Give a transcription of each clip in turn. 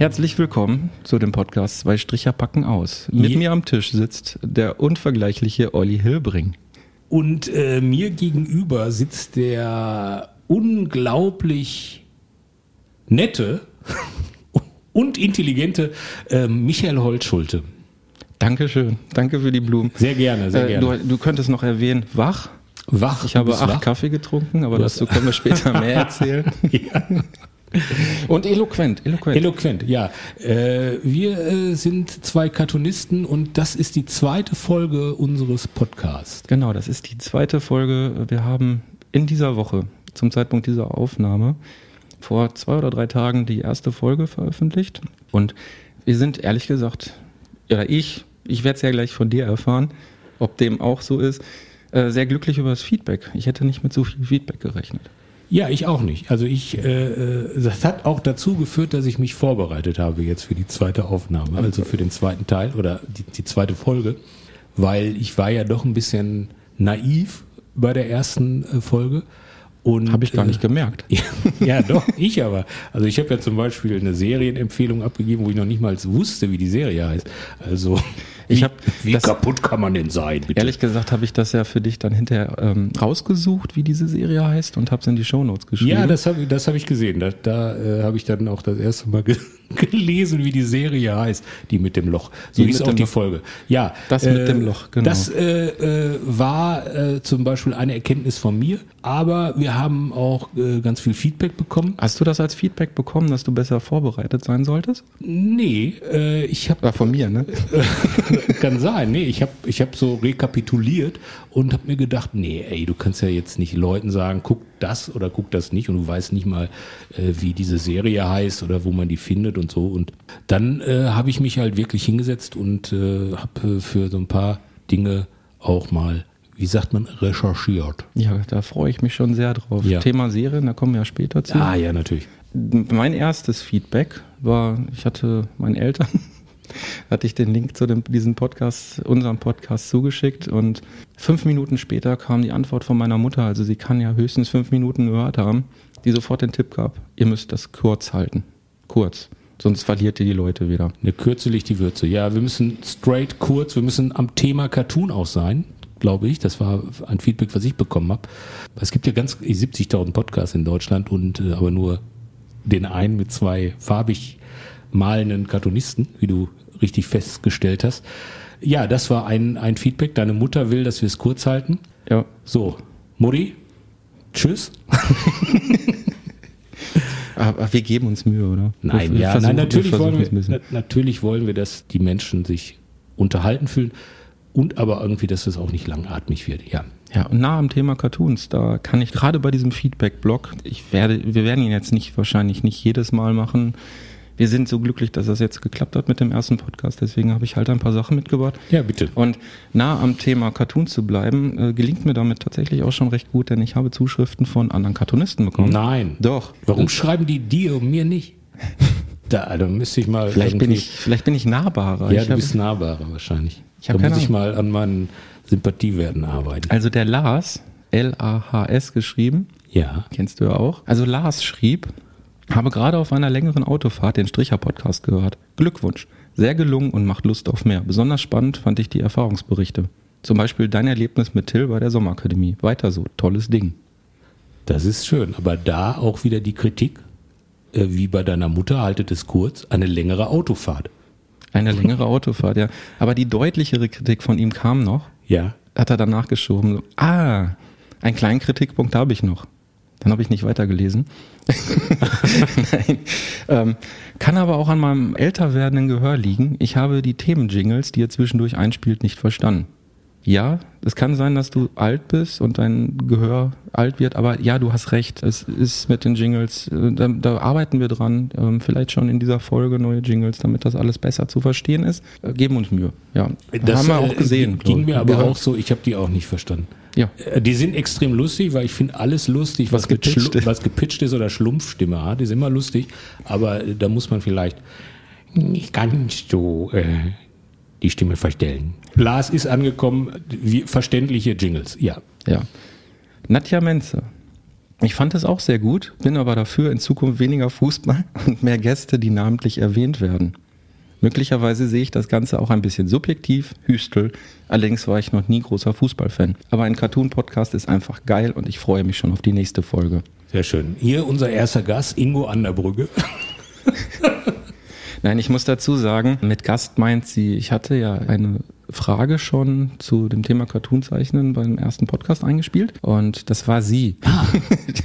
Herzlich willkommen zu dem Podcast Zwei Stricher packen aus. Mit Je- mir am Tisch sitzt der unvergleichliche Olli Hilbring. Und äh, mir gegenüber sitzt der unglaublich nette und intelligente äh, Michael Holtschulte. Dankeschön. Danke für die Blumen. Sehr gerne, sehr Äh, gerne. du, du könntest noch erwähnen, wach. wach. Ich habe acht wach. Kaffee getrunken, aber dazu können wir später mehr erzählen. Ja. Und eloquent, eloquent. Eloquent, ja. Äh, wir äh, sind zwei Cartoonisten und das ist die zweite Folge unseres Podcasts. Genau, das ist die zweite Folge. Wir haben in dieser Woche, zum Zeitpunkt dieser Aufnahme, vor zwei oder drei Tagen die erste Folge veröffentlicht. Und wir sind ehrlich gesagt, oder ich, ich werde es ja gleich von dir erfahren, ob dem auch so ist, äh, sehr glücklich über das Feedback. Ich hätte nicht mit so viel Feedback gerechnet. Ja, ich auch nicht. Also ich, äh, äh, das hat auch dazu geführt, dass ich mich vorbereitet habe jetzt für die zweite Aufnahme, also für den zweiten Teil oder die, die zweite Folge, weil ich war ja doch ein bisschen naiv bei der ersten äh, Folge. Und, Habe ich gar äh, nicht gemerkt. ja, ja, doch, ich aber. Also ich habe ja zum Beispiel eine Serienempfehlung abgegeben, wo ich noch nicht mal wusste, wie die Serie heißt. Also Ich wie, hab wie das- kaputt kann man denn sein? Bitte? Ehrlich gesagt habe ich das ja für dich dann hinterher ähm, rausgesucht, wie diese Serie heißt und habe es in die Shownotes geschrieben. Ja, das habe das hab ich gesehen. Da, da äh, habe ich dann auch das erste Mal ge gelesen, wie die Serie heißt, die mit dem Loch. So hieß auch die Loch. Folge. Ja, Das mit dem Loch, genau. Das äh, äh, war äh, zum Beispiel eine Erkenntnis von mir, aber wir haben auch äh, ganz viel Feedback bekommen. Hast du das als Feedback bekommen, dass du besser vorbereitet sein solltest? Nee, äh, ich habe War von mir, ne? Kann sein, nee, ich habe ich hab so rekapituliert und habe mir gedacht, nee, ey, du kannst ja jetzt nicht Leuten sagen, guck das oder guck das nicht und du weißt nicht mal, äh, wie diese Serie heißt oder wo man die findet und so. Und dann äh, habe ich mich halt wirklich hingesetzt und äh, habe äh, für so ein paar Dinge auch mal, wie sagt man, recherchiert. Ja, da freue ich mich schon sehr drauf. Ja. Thema Serien, da kommen wir ja später zu. Ah, ja, natürlich. Mein erstes Feedback war, ich hatte meinen Eltern, hatte ich den Link zu dem, diesem Podcast, unserem Podcast zugeschickt und fünf Minuten später kam die Antwort von meiner Mutter, also sie kann ja höchstens fünf Minuten gehört haben, die sofort den Tipp gab, ihr müsst das kurz halten. Kurz. Sonst verliert ihr die Leute wieder. Eine Kürze liegt die Würze. Ja, wir müssen straight kurz, wir müssen am Thema Cartoon auch sein, glaube ich. Das war ein Feedback, was ich bekommen habe. Es gibt ja ganz 70.000 Podcasts in Deutschland und äh, aber nur den einen mit zwei farbig malenden Cartoonisten, wie du richtig festgestellt hast. Ja, das war ein, ein Feedback. Deine Mutter will, dass wir es kurz halten. Ja, So, Mutti, tschüss. aber wir geben uns Mühe, oder? Nein, Wir ja, nein, natürlich wir wollen wir, natürlich wollen wir, dass die Menschen sich unterhalten fühlen und aber irgendwie, dass es auch nicht langatmig wird. Ja. Ja, und nah am Thema Cartoons, da kann ich gerade bei diesem Feedback-Blog, ich werde, wir werden ihn jetzt nicht wahrscheinlich nicht jedes Mal machen. Wir sind so glücklich, dass das jetzt geklappt hat mit dem ersten Podcast, deswegen habe ich halt ein paar Sachen mitgebracht. Ja, bitte. Und nah am Thema Cartoons zu bleiben, äh, gelingt mir damit tatsächlich auch schon recht gut, denn ich habe Zuschriften von anderen Cartoonisten bekommen. Nein. Doch. Warum schreiben die dir und mir nicht? Da, da müsste ich mal. Vielleicht bin ich, vielleicht bin ich nahbarer. Ja, ich du bist nahbarer wahrscheinlich. Ich da muss ich mal an meinen Sympathiewerten arbeiten. also der Lars, L-A-H-S geschrieben, Ja. Kennst du ja auch. Also Lars schrieb, habe gerade auf einer längeren Autofahrt den Stricher-Podcast gehört. Glückwunsch. Sehr gelungen und macht Lust auf mehr. Besonders spannend fand ich die Erfahrungsberichte. Zum Beispiel dein Erlebnis mit Till bei der Sommerakademie. Weiter so. Tolles Ding. Das ist schön. Aber da auch wieder die Kritik, äh, wie bei deiner Mutter, haltet es kurz, eine längere Autofahrt. Eine längere Autofahrt, ja. Aber die deutlichere Kritik von ihm kam noch. Ja. Hat er danach geschoben. So, ah, einen kleinen Kritikpunkt habe ich noch. Dann habe ich nicht weitergelesen. Nein. Ähm, kann aber auch an meinem älter werdenden Gehör liegen. Ich habe die Themenjingles, die ihr zwischendurch einspielt, nicht verstanden. Ja, es kann sein, dass du alt bist und dein Gehör alt wird, aber ja, du hast recht. Es ist mit den Jingles, äh, da, da arbeiten wir dran. Ähm, vielleicht schon in dieser Folge neue Jingles, damit das alles besser zu verstehen ist. Äh, geben uns Mühe. Ja, Das haben wir auch äh, gesehen. Ging mir aber Ja. auch so, ich habe die auch nicht verstanden. Ja, Äh, Die sind extrem lustig, weil ich finde alles lustig, was, Was gepitcht ist. was gepitcht ist oder Schlumpfstimme hat, ist immer lustig. Aber äh, da muss man vielleicht nicht ganz so äh, die Stimme verstellen. Lars ist angekommen, wie verständliche Jingles, ja. ja. Nadja Menze. Ich fand es auch sehr gut, bin aber dafür in Zukunft weniger Fußball und mehr Gäste, die namentlich erwähnt werden. Möglicherweise sehe ich das Ganze auch ein bisschen subjektiv, Hüstel. Allerdings war ich noch nie großer Fußballfan. Aber ein Cartoon-Podcast ist einfach geil und ich freue mich schon auf die nächste Folge. Sehr schön. Hier unser erster Gast, Ingo Anderbrügge. Nein, ich muss dazu sagen, mit Gast meint sie, ich hatte ja eine Frage schon zu dem Thema Cartoonzeichnen beim ersten Podcast eingespielt und das war sie.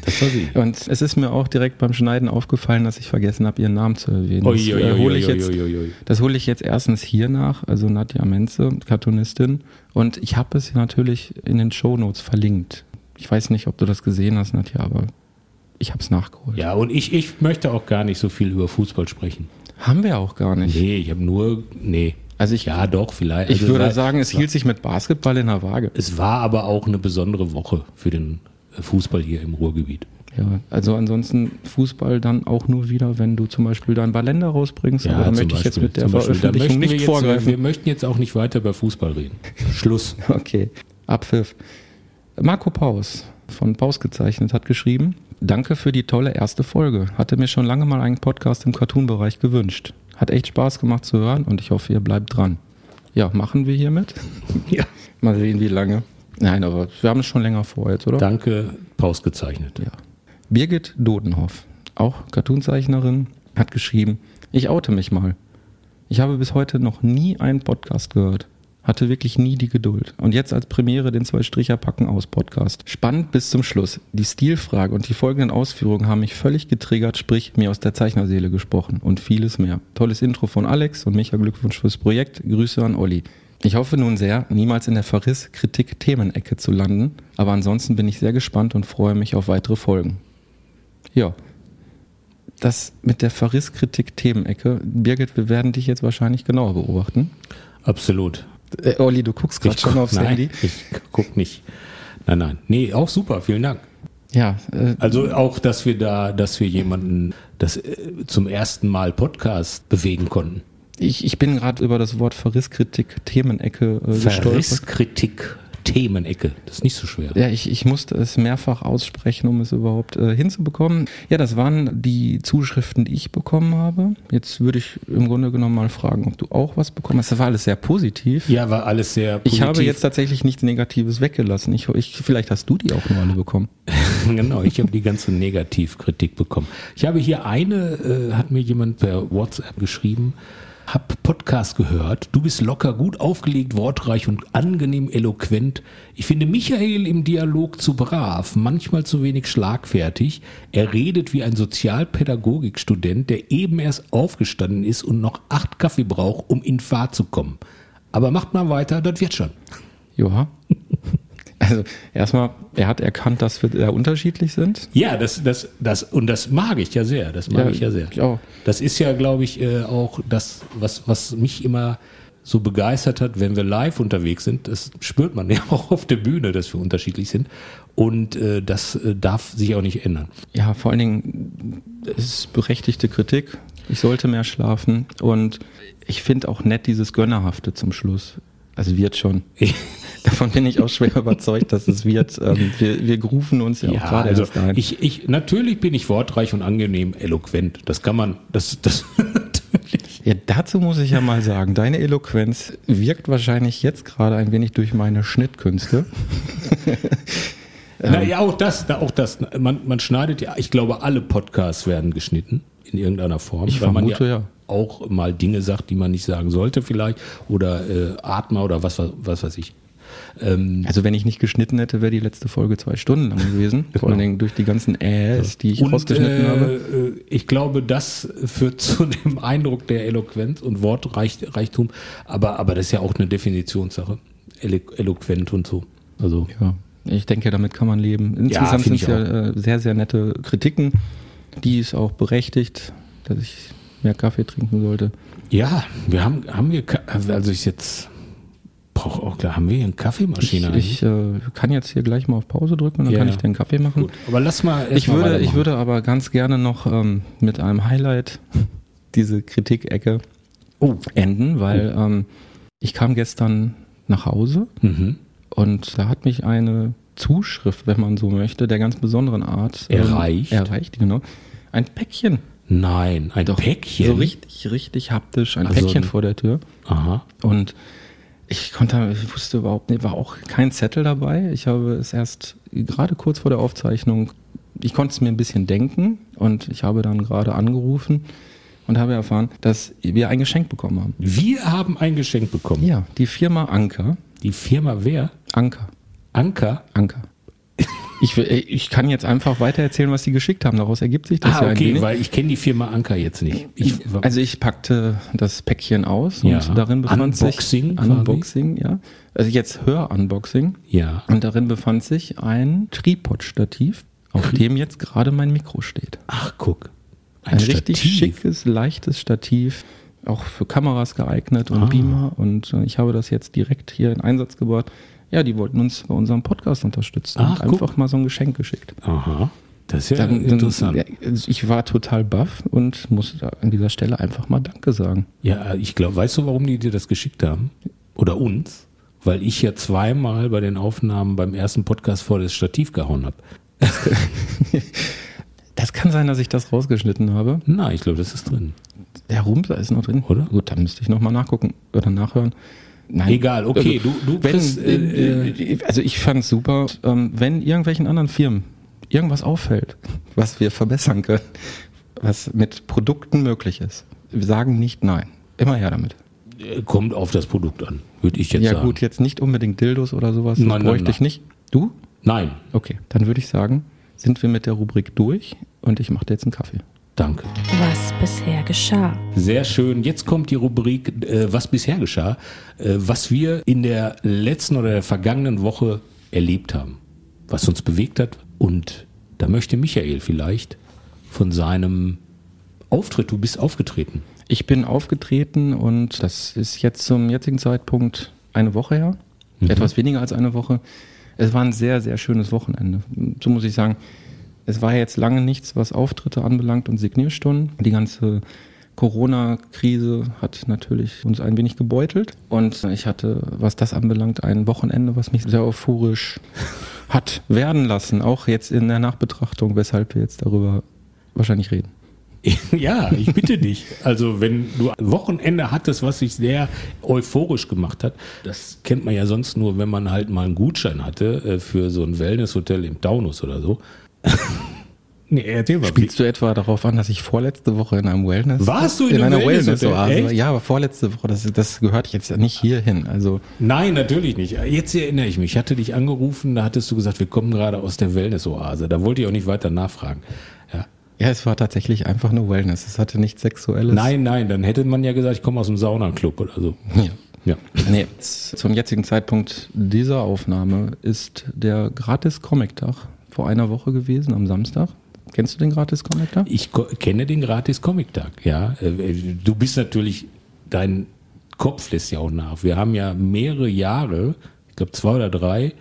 Das war sie. Und es ist mir auch direkt beim Schneiden aufgefallen, dass ich vergessen habe, ihren Namen zu erwähnen. Das, äh, hole ich jetzt, das hole ich jetzt erstens hier nach, also Nadja Menze, Cartoonistin. Und ich habe es natürlich in den Shownotes verlinkt. Ich weiß nicht, ob du das gesehen hast, Nadja, aber ich habe es nachgeholt. Ja, und ich, ich möchte auch gar nicht so viel über Fußball sprechen. Haben wir auch gar nicht. Nee, ich habe nur, nee. Also ich, Ja, doch, vielleicht. ich Also würde war- sagen, es hielt sich mit Basketball in der Waage. Es war aber auch eine besondere Woche für den äh, Fußball hier im Ruhrgebiet. Ja, also ansonsten Fußball dann auch nur wieder, wenn du zum Beispiel dein Ballender rausbringst. aber da zum möchte ich jetzt Beispiel, mit der Beispiel. Da Veröffentlichung nicht jetzt, vorgreifen. Wir möchten jetzt auch nicht weiter über Fußball reden. Schluss. Okay, Abpfiff. Marco Paus von Paus gezeichnet hat geschrieben, danke für die tolle erste Folge. Hatte mir schon lange mal einen Podcast im Cartoon-Bereich gewünscht. Hat echt Spaß gemacht zu hören und ich hoffe, ihr bleibt dran. Ja, machen wir hiermit. Ja. Mal sehen, wie lange. Nein, aber wir haben es schon länger vor jetzt, oder? Danke, Paus gezeichnet. Ja. Birgit Dodenhoff, auch Cartoonzeichnerin, hat geschrieben, ich oute mich mal. Ich habe bis heute noch nie einen Podcast gehört. Hatte wirklich nie die Geduld. Und jetzt als Premiere den zwei Stricher packen aus Podcast. Spannend bis zum Schluss. Die Stilfrage und die folgenden Ausführungen haben mich völlig getriggert, sprich mir aus der Zeichnerseele gesprochen und vieles mehr. Tolles Intro von Alex und Micha Glückwunsch fürs Projekt. Grüße an Olli. Ich hoffe nun sehr, niemals in der Verriss-Kritik-Themenecke zu landen, aber ansonsten bin ich sehr gespannt und freue mich auf weitere Folgen. Ja. Das mit der Verriss-Kritik-Themenecke, Birgit, wir werden dich jetzt wahrscheinlich genauer beobachten. Absolut. Äh, Olli, du guckst gerade schon aufs nein, Handy. Ich guck nicht. Nein, nein. Nee, auch super, vielen Dank. Ja, äh, Also auch, dass wir da, dass wir jemanden das äh, zum ersten Mal Podcast bewegen konnten. ich, ich bin gerade über das Wort Verrisskritik-Themenecke äh, gestolpert. Verrisskritik, Themenecke. Das ist nicht so schwer. Ja, ich, ich musste es mehrfach aussprechen, um es überhaupt äh, hinzubekommen. Ja, das waren die Zuschriften, die ich bekommen habe. Jetzt würde ich im Grunde genommen mal fragen, ob du auch was bekommen hast. Das war alles sehr positiv. Ja, war alles sehr Ich habe positiv. jetzt tatsächlich nichts Negatives weggelassen. Ich, ich, vielleicht hast du die auch nur alle bekommen. genau, ich habe die ganze Negativkritik bekommen. Ich habe hier eine, äh, hat mir jemand per WhatsApp geschrieben, hab Podcast gehört, du bist locker, gut aufgelegt, wortreich und angenehm eloquent. Ich finde Michael im Dialog zu brav, manchmal zu wenig schlagfertig. Er redet wie ein Sozialpädagogikstudent, der eben erst aufgestanden ist und noch acht Kaffee braucht, um in Fahrt zu kommen. Aber macht mal weiter, das wird schon. Ja. Also erstmal, er hat erkannt, dass wir sehr unterschiedlich sind. Ja, das, das, das, und das mag ich ja sehr. Das mag Ja, ich ja sehr. ich auch. Das ist ja, glaube ich, äh, auch das, was, was mich immer so begeistert hat, wenn wir live unterwegs sind. Das spürt man ja auch auf der Bühne, dass wir unterschiedlich sind. Und äh, das äh, darf sich auch nicht ändern. Ja, vor allen Dingen es ist berechtigte Kritik. Ich sollte mehr schlafen und ich finde auch nett dieses Gönnerhafte zum Schluss. Also wird schon. Davon bin ich auch schwer überzeugt, dass es wird. Ähm, wir, wir rufen uns ja, auch gerade also erst ein. ich, ich, natürlich bin ich wortreich und angenehm eloquent. Das kann man, das, das, natürlich. Ja, dazu muss ich ja mal sagen, deine Eloquenz wirkt wahrscheinlich jetzt gerade ein wenig durch meine Schnittkünste. Na ja, auch das, da- auch das. Man, man schneidet ja, ich glaube, alle Podcasts werden geschnitten in irgendeiner Form, Ich vermute, ja. Auch mal Dinge sagt, die man nicht sagen sollte vielleicht oder äh, Atma oder was, was weiß ich. Ähm, Also wenn ich nicht geschnitten hätte, wäre die letzte Folge zwei Stunden lang gewesen. Vor allen Dingen durch die ganzen Äs, die ich und rausgeschnitten äh, habe. äh, ich glaube, das führt zu dem Eindruck der Eloquenz und Wortreichtum, aber, aber das ist ja auch eine Definitionssache. elo eloquent und so. Also Ja, ich denke, damit kann man leben. Insgesamt finde sind es ja äh, sehr, sehr nette Kritiken. Die ist auch berechtigt, dass ich mehr Kaffee trinken sollte. ja, wir haben haben wir also ich jetzt brauche auch klar, haben wir hier eine Ich, Kaffeemaschine ich äh, kann jetzt hier gleich mal auf Pause drücken und dann Ja, kann ich den Kaffee machen. Gut, aber lass mal Ich mal würde, ich würde aber ganz gerne noch ähm, mit einem Highlight diese Kritikecke Oh. enden, weil ähm, ich kam gestern nach Hause Mhm. und da hat mich eine Zuschrift, wenn man so möchte, der ganz besonderen Art ähm, Erreicht? erreicht, genau. Ein Päckchen. Nein, ein Päckchen. So richtig, richtig haptisch, ein Also Päckchen vor der Tür. Aha. Und ich konnte, ich wusste überhaupt nicht, war auch kein Zettel dabei. Ich habe es erst gerade kurz vor der Aufzeichnung, ich konnte es mir ein bisschen denken und ich habe dann gerade angerufen und habe erfahren, dass wir ein Geschenk bekommen haben. Wir haben ein Geschenk bekommen. Ja, die Firma Anker. Die Firma wer? Anker. Anker. Anker. Ich, will- ich kann jetzt einfach weiter erzählen, was sie geschickt haben. Daraus ergibt sich das Ah, ja ein okay, wenig. weil ich kenne die Firma Anker jetzt nicht. Ich, also ich packte das Päckchen aus Ja. und darin befand Unboxing sich quasi? Unboxing, ja. Also jetzt Hör-Unboxing. ja. Und darin befand sich ein Tripod-Stativ, auf dem jetzt gerade mein Mikro steht. Ach, guck. Ein, richtig schickes, leichtes Stativ, auch für Kameras geeignet und Ah. Beamer. Und äh, ich habe das jetzt direkt hier in Einsatz gebracht. Ja, die wollten uns bei unserem Podcast unterstützen Ach, und einfach mal so ein Geschenk geschickt. Aha. Das ist ja Dann, dann, interessant. ja, ich war total baff und muss an dieser Stelle einfach mal Danke sagen. Ja, ich glaube, weißt du, warum die dir das geschickt haben? Oder uns? Weil ich ja zweimal bei den Aufnahmen beim ersten Podcast vor das Stativ gehauen habe. Das kann sein, dass ich das rausgeschnitten habe. Nein, ich glaube, das ist drin. Der Rumser ist noch drin. Oder? Gut, dann müsste ich nochmal nachgucken oder nachhören. Nein. Egal, okay, du, du Wenn, kriegst, äh, äh, also ich fand es super, ähm, wenn irgendwelchen anderen Firmen irgendwas auffällt, was wir verbessern können, was mit Produkten möglich ist, wir sagen nicht nein. Immer her damit. äh, kommt auf das Produkt an, würde ich jetzt ja sagen. gut, jetzt nicht unbedingt Dildos oder sowas, das Nein, nein, bräuchte nein. ich nicht. Du? Nein, Okay, dann würde ich sagen, sind wir mit der Rubrik durch und ich mache dir jetzt einen Kaffee. Danke. Was bisher geschah. Sehr schön. Jetzt kommt die Rubrik, äh, was bisher geschah, äh, was wir in der letzten oder der vergangenen Woche erlebt haben, was uns bewegt hat. Und da möchte Michael vielleicht von seinem Auftritt, du bist aufgetreten. Ich bin aufgetreten und das ist jetzt zum jetzigen Zeitpunkt eine Woche her. Etwas weniger als eine Woche. Es war ein sehr, sehr schönes Wochenende. So muss ich sagen. Es war jetzt lange nichts, was Auftritte anbelangt und Signierstunden. Die ganze Corona-Krise hat natürlich uns ein wenig gebeutelt. Und ich hatte, was das anbelangt, ein Wochenende, was mich sehr euphorisch hat werden lassen. Auch jetzt in der Nachbetrachtung, weshalb wir jetzt darüber wahrscheinlich reden. Ja, ich bitte dich. Also wenn du ein Wochenende hattest, was sich sehr euphorisch gemacht hat, das kennt man ja sonst nur, wenn man halt mal einen Gutschein hatte äh, für so ein Wellnesshotel im Taunus oder so. Nee, erzähl mal. Spielst du etwa darauf an, dass ich vorletzte Woche in einem Wellness Warst du in in einem einer Wellness-Hotel? Wellness-Oase? Echt? Ja, aber vorletzte Woche, das, das gehört jetzt nicht hierhin. Also Nein, natürlich nicht. Jetzt erinnere ich mich. Ich hatte dich angerufen, da hattest du gesagt, wir kommen gerade aus der Wellness-Oase. Da wollte ich auch nicht weiter nachfragen. Ja. ja, es war tatsächlich einfach nur Wellness. Es hatte nichts Sexuelles. Nein, nein, dann hätte man ja gesagt, ich komme aus dem Saunaclub oder so. Ja. Ja. Nee, zum jetzigen Zeitpunkt dieser Aufnahme ist der Gratis-Comic-Tag vor einer Woche gewesen, am Samstag. Kennst du den Gratis-Comic-Tag? Ich ko- kenne den Gratis-Comic-Tag, ja. Äh, Du bist natürlich, dein Kopf lässt ja auch nach. Wir haben ja mehrere Jahre, ich glaube zwei oder drei,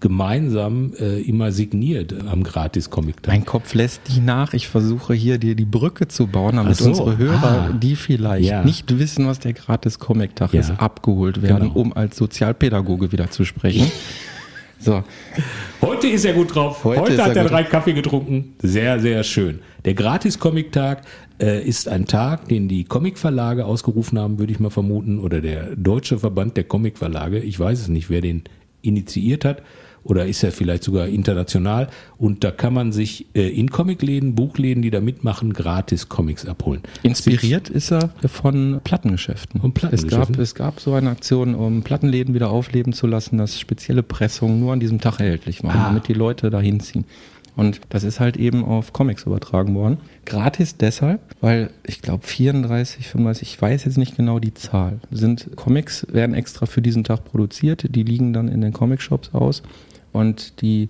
gemeinsam äh, immer signiert am Gratis-Comic-Tag. Mein Kopf lässt dich nach. Ich versuche hier dir die Brücke zu bauen, damit so. unsere Hörer, Ah. die vielleicht Ja. nicht wissen, was der Gratis-Comic-Tag Ja. ist, abgeholt werden, Genau. um als Sozialpädagoge wieder zu sprechen. so, Heute ist er gut drauf. Heute, Heute hat er er drei Kaffee getrunken. Sehr, sehr schön. Der Gratis-Comic-Tag äh, ist ein Tag, den die Comic-Verlage ausgerufen haben, würde ich mal vermuten, oder der Deutsche Verband der Comic-Verlage. Ich weiß es nicht, wer den initiiert hat. Oder ist er vielleicht sogar international? Und da kann man sich äh, in Comicläden, Buchläden, die da mitmachen, gratis Comics abholen. inspiriert ist er von Plattengeschäften. Von Es gab, Plattengeschäften? es gab so eine Aktion, um Plattenläden wieder aufleben zu lassen, dass spezielle Pressungen nur an diesem Tag erhältlich waren, Ah. damit die Leute da hinziehen. Und das ist halt eben auf Comics übertragen worden. Gratis deshalb, weil ich glaube 34, 35, ich weiß jetzt nicht genau die Zahl, sind Comics, werden extra für diesen Tag produziert, die liegen dann in den Comicshops aus und die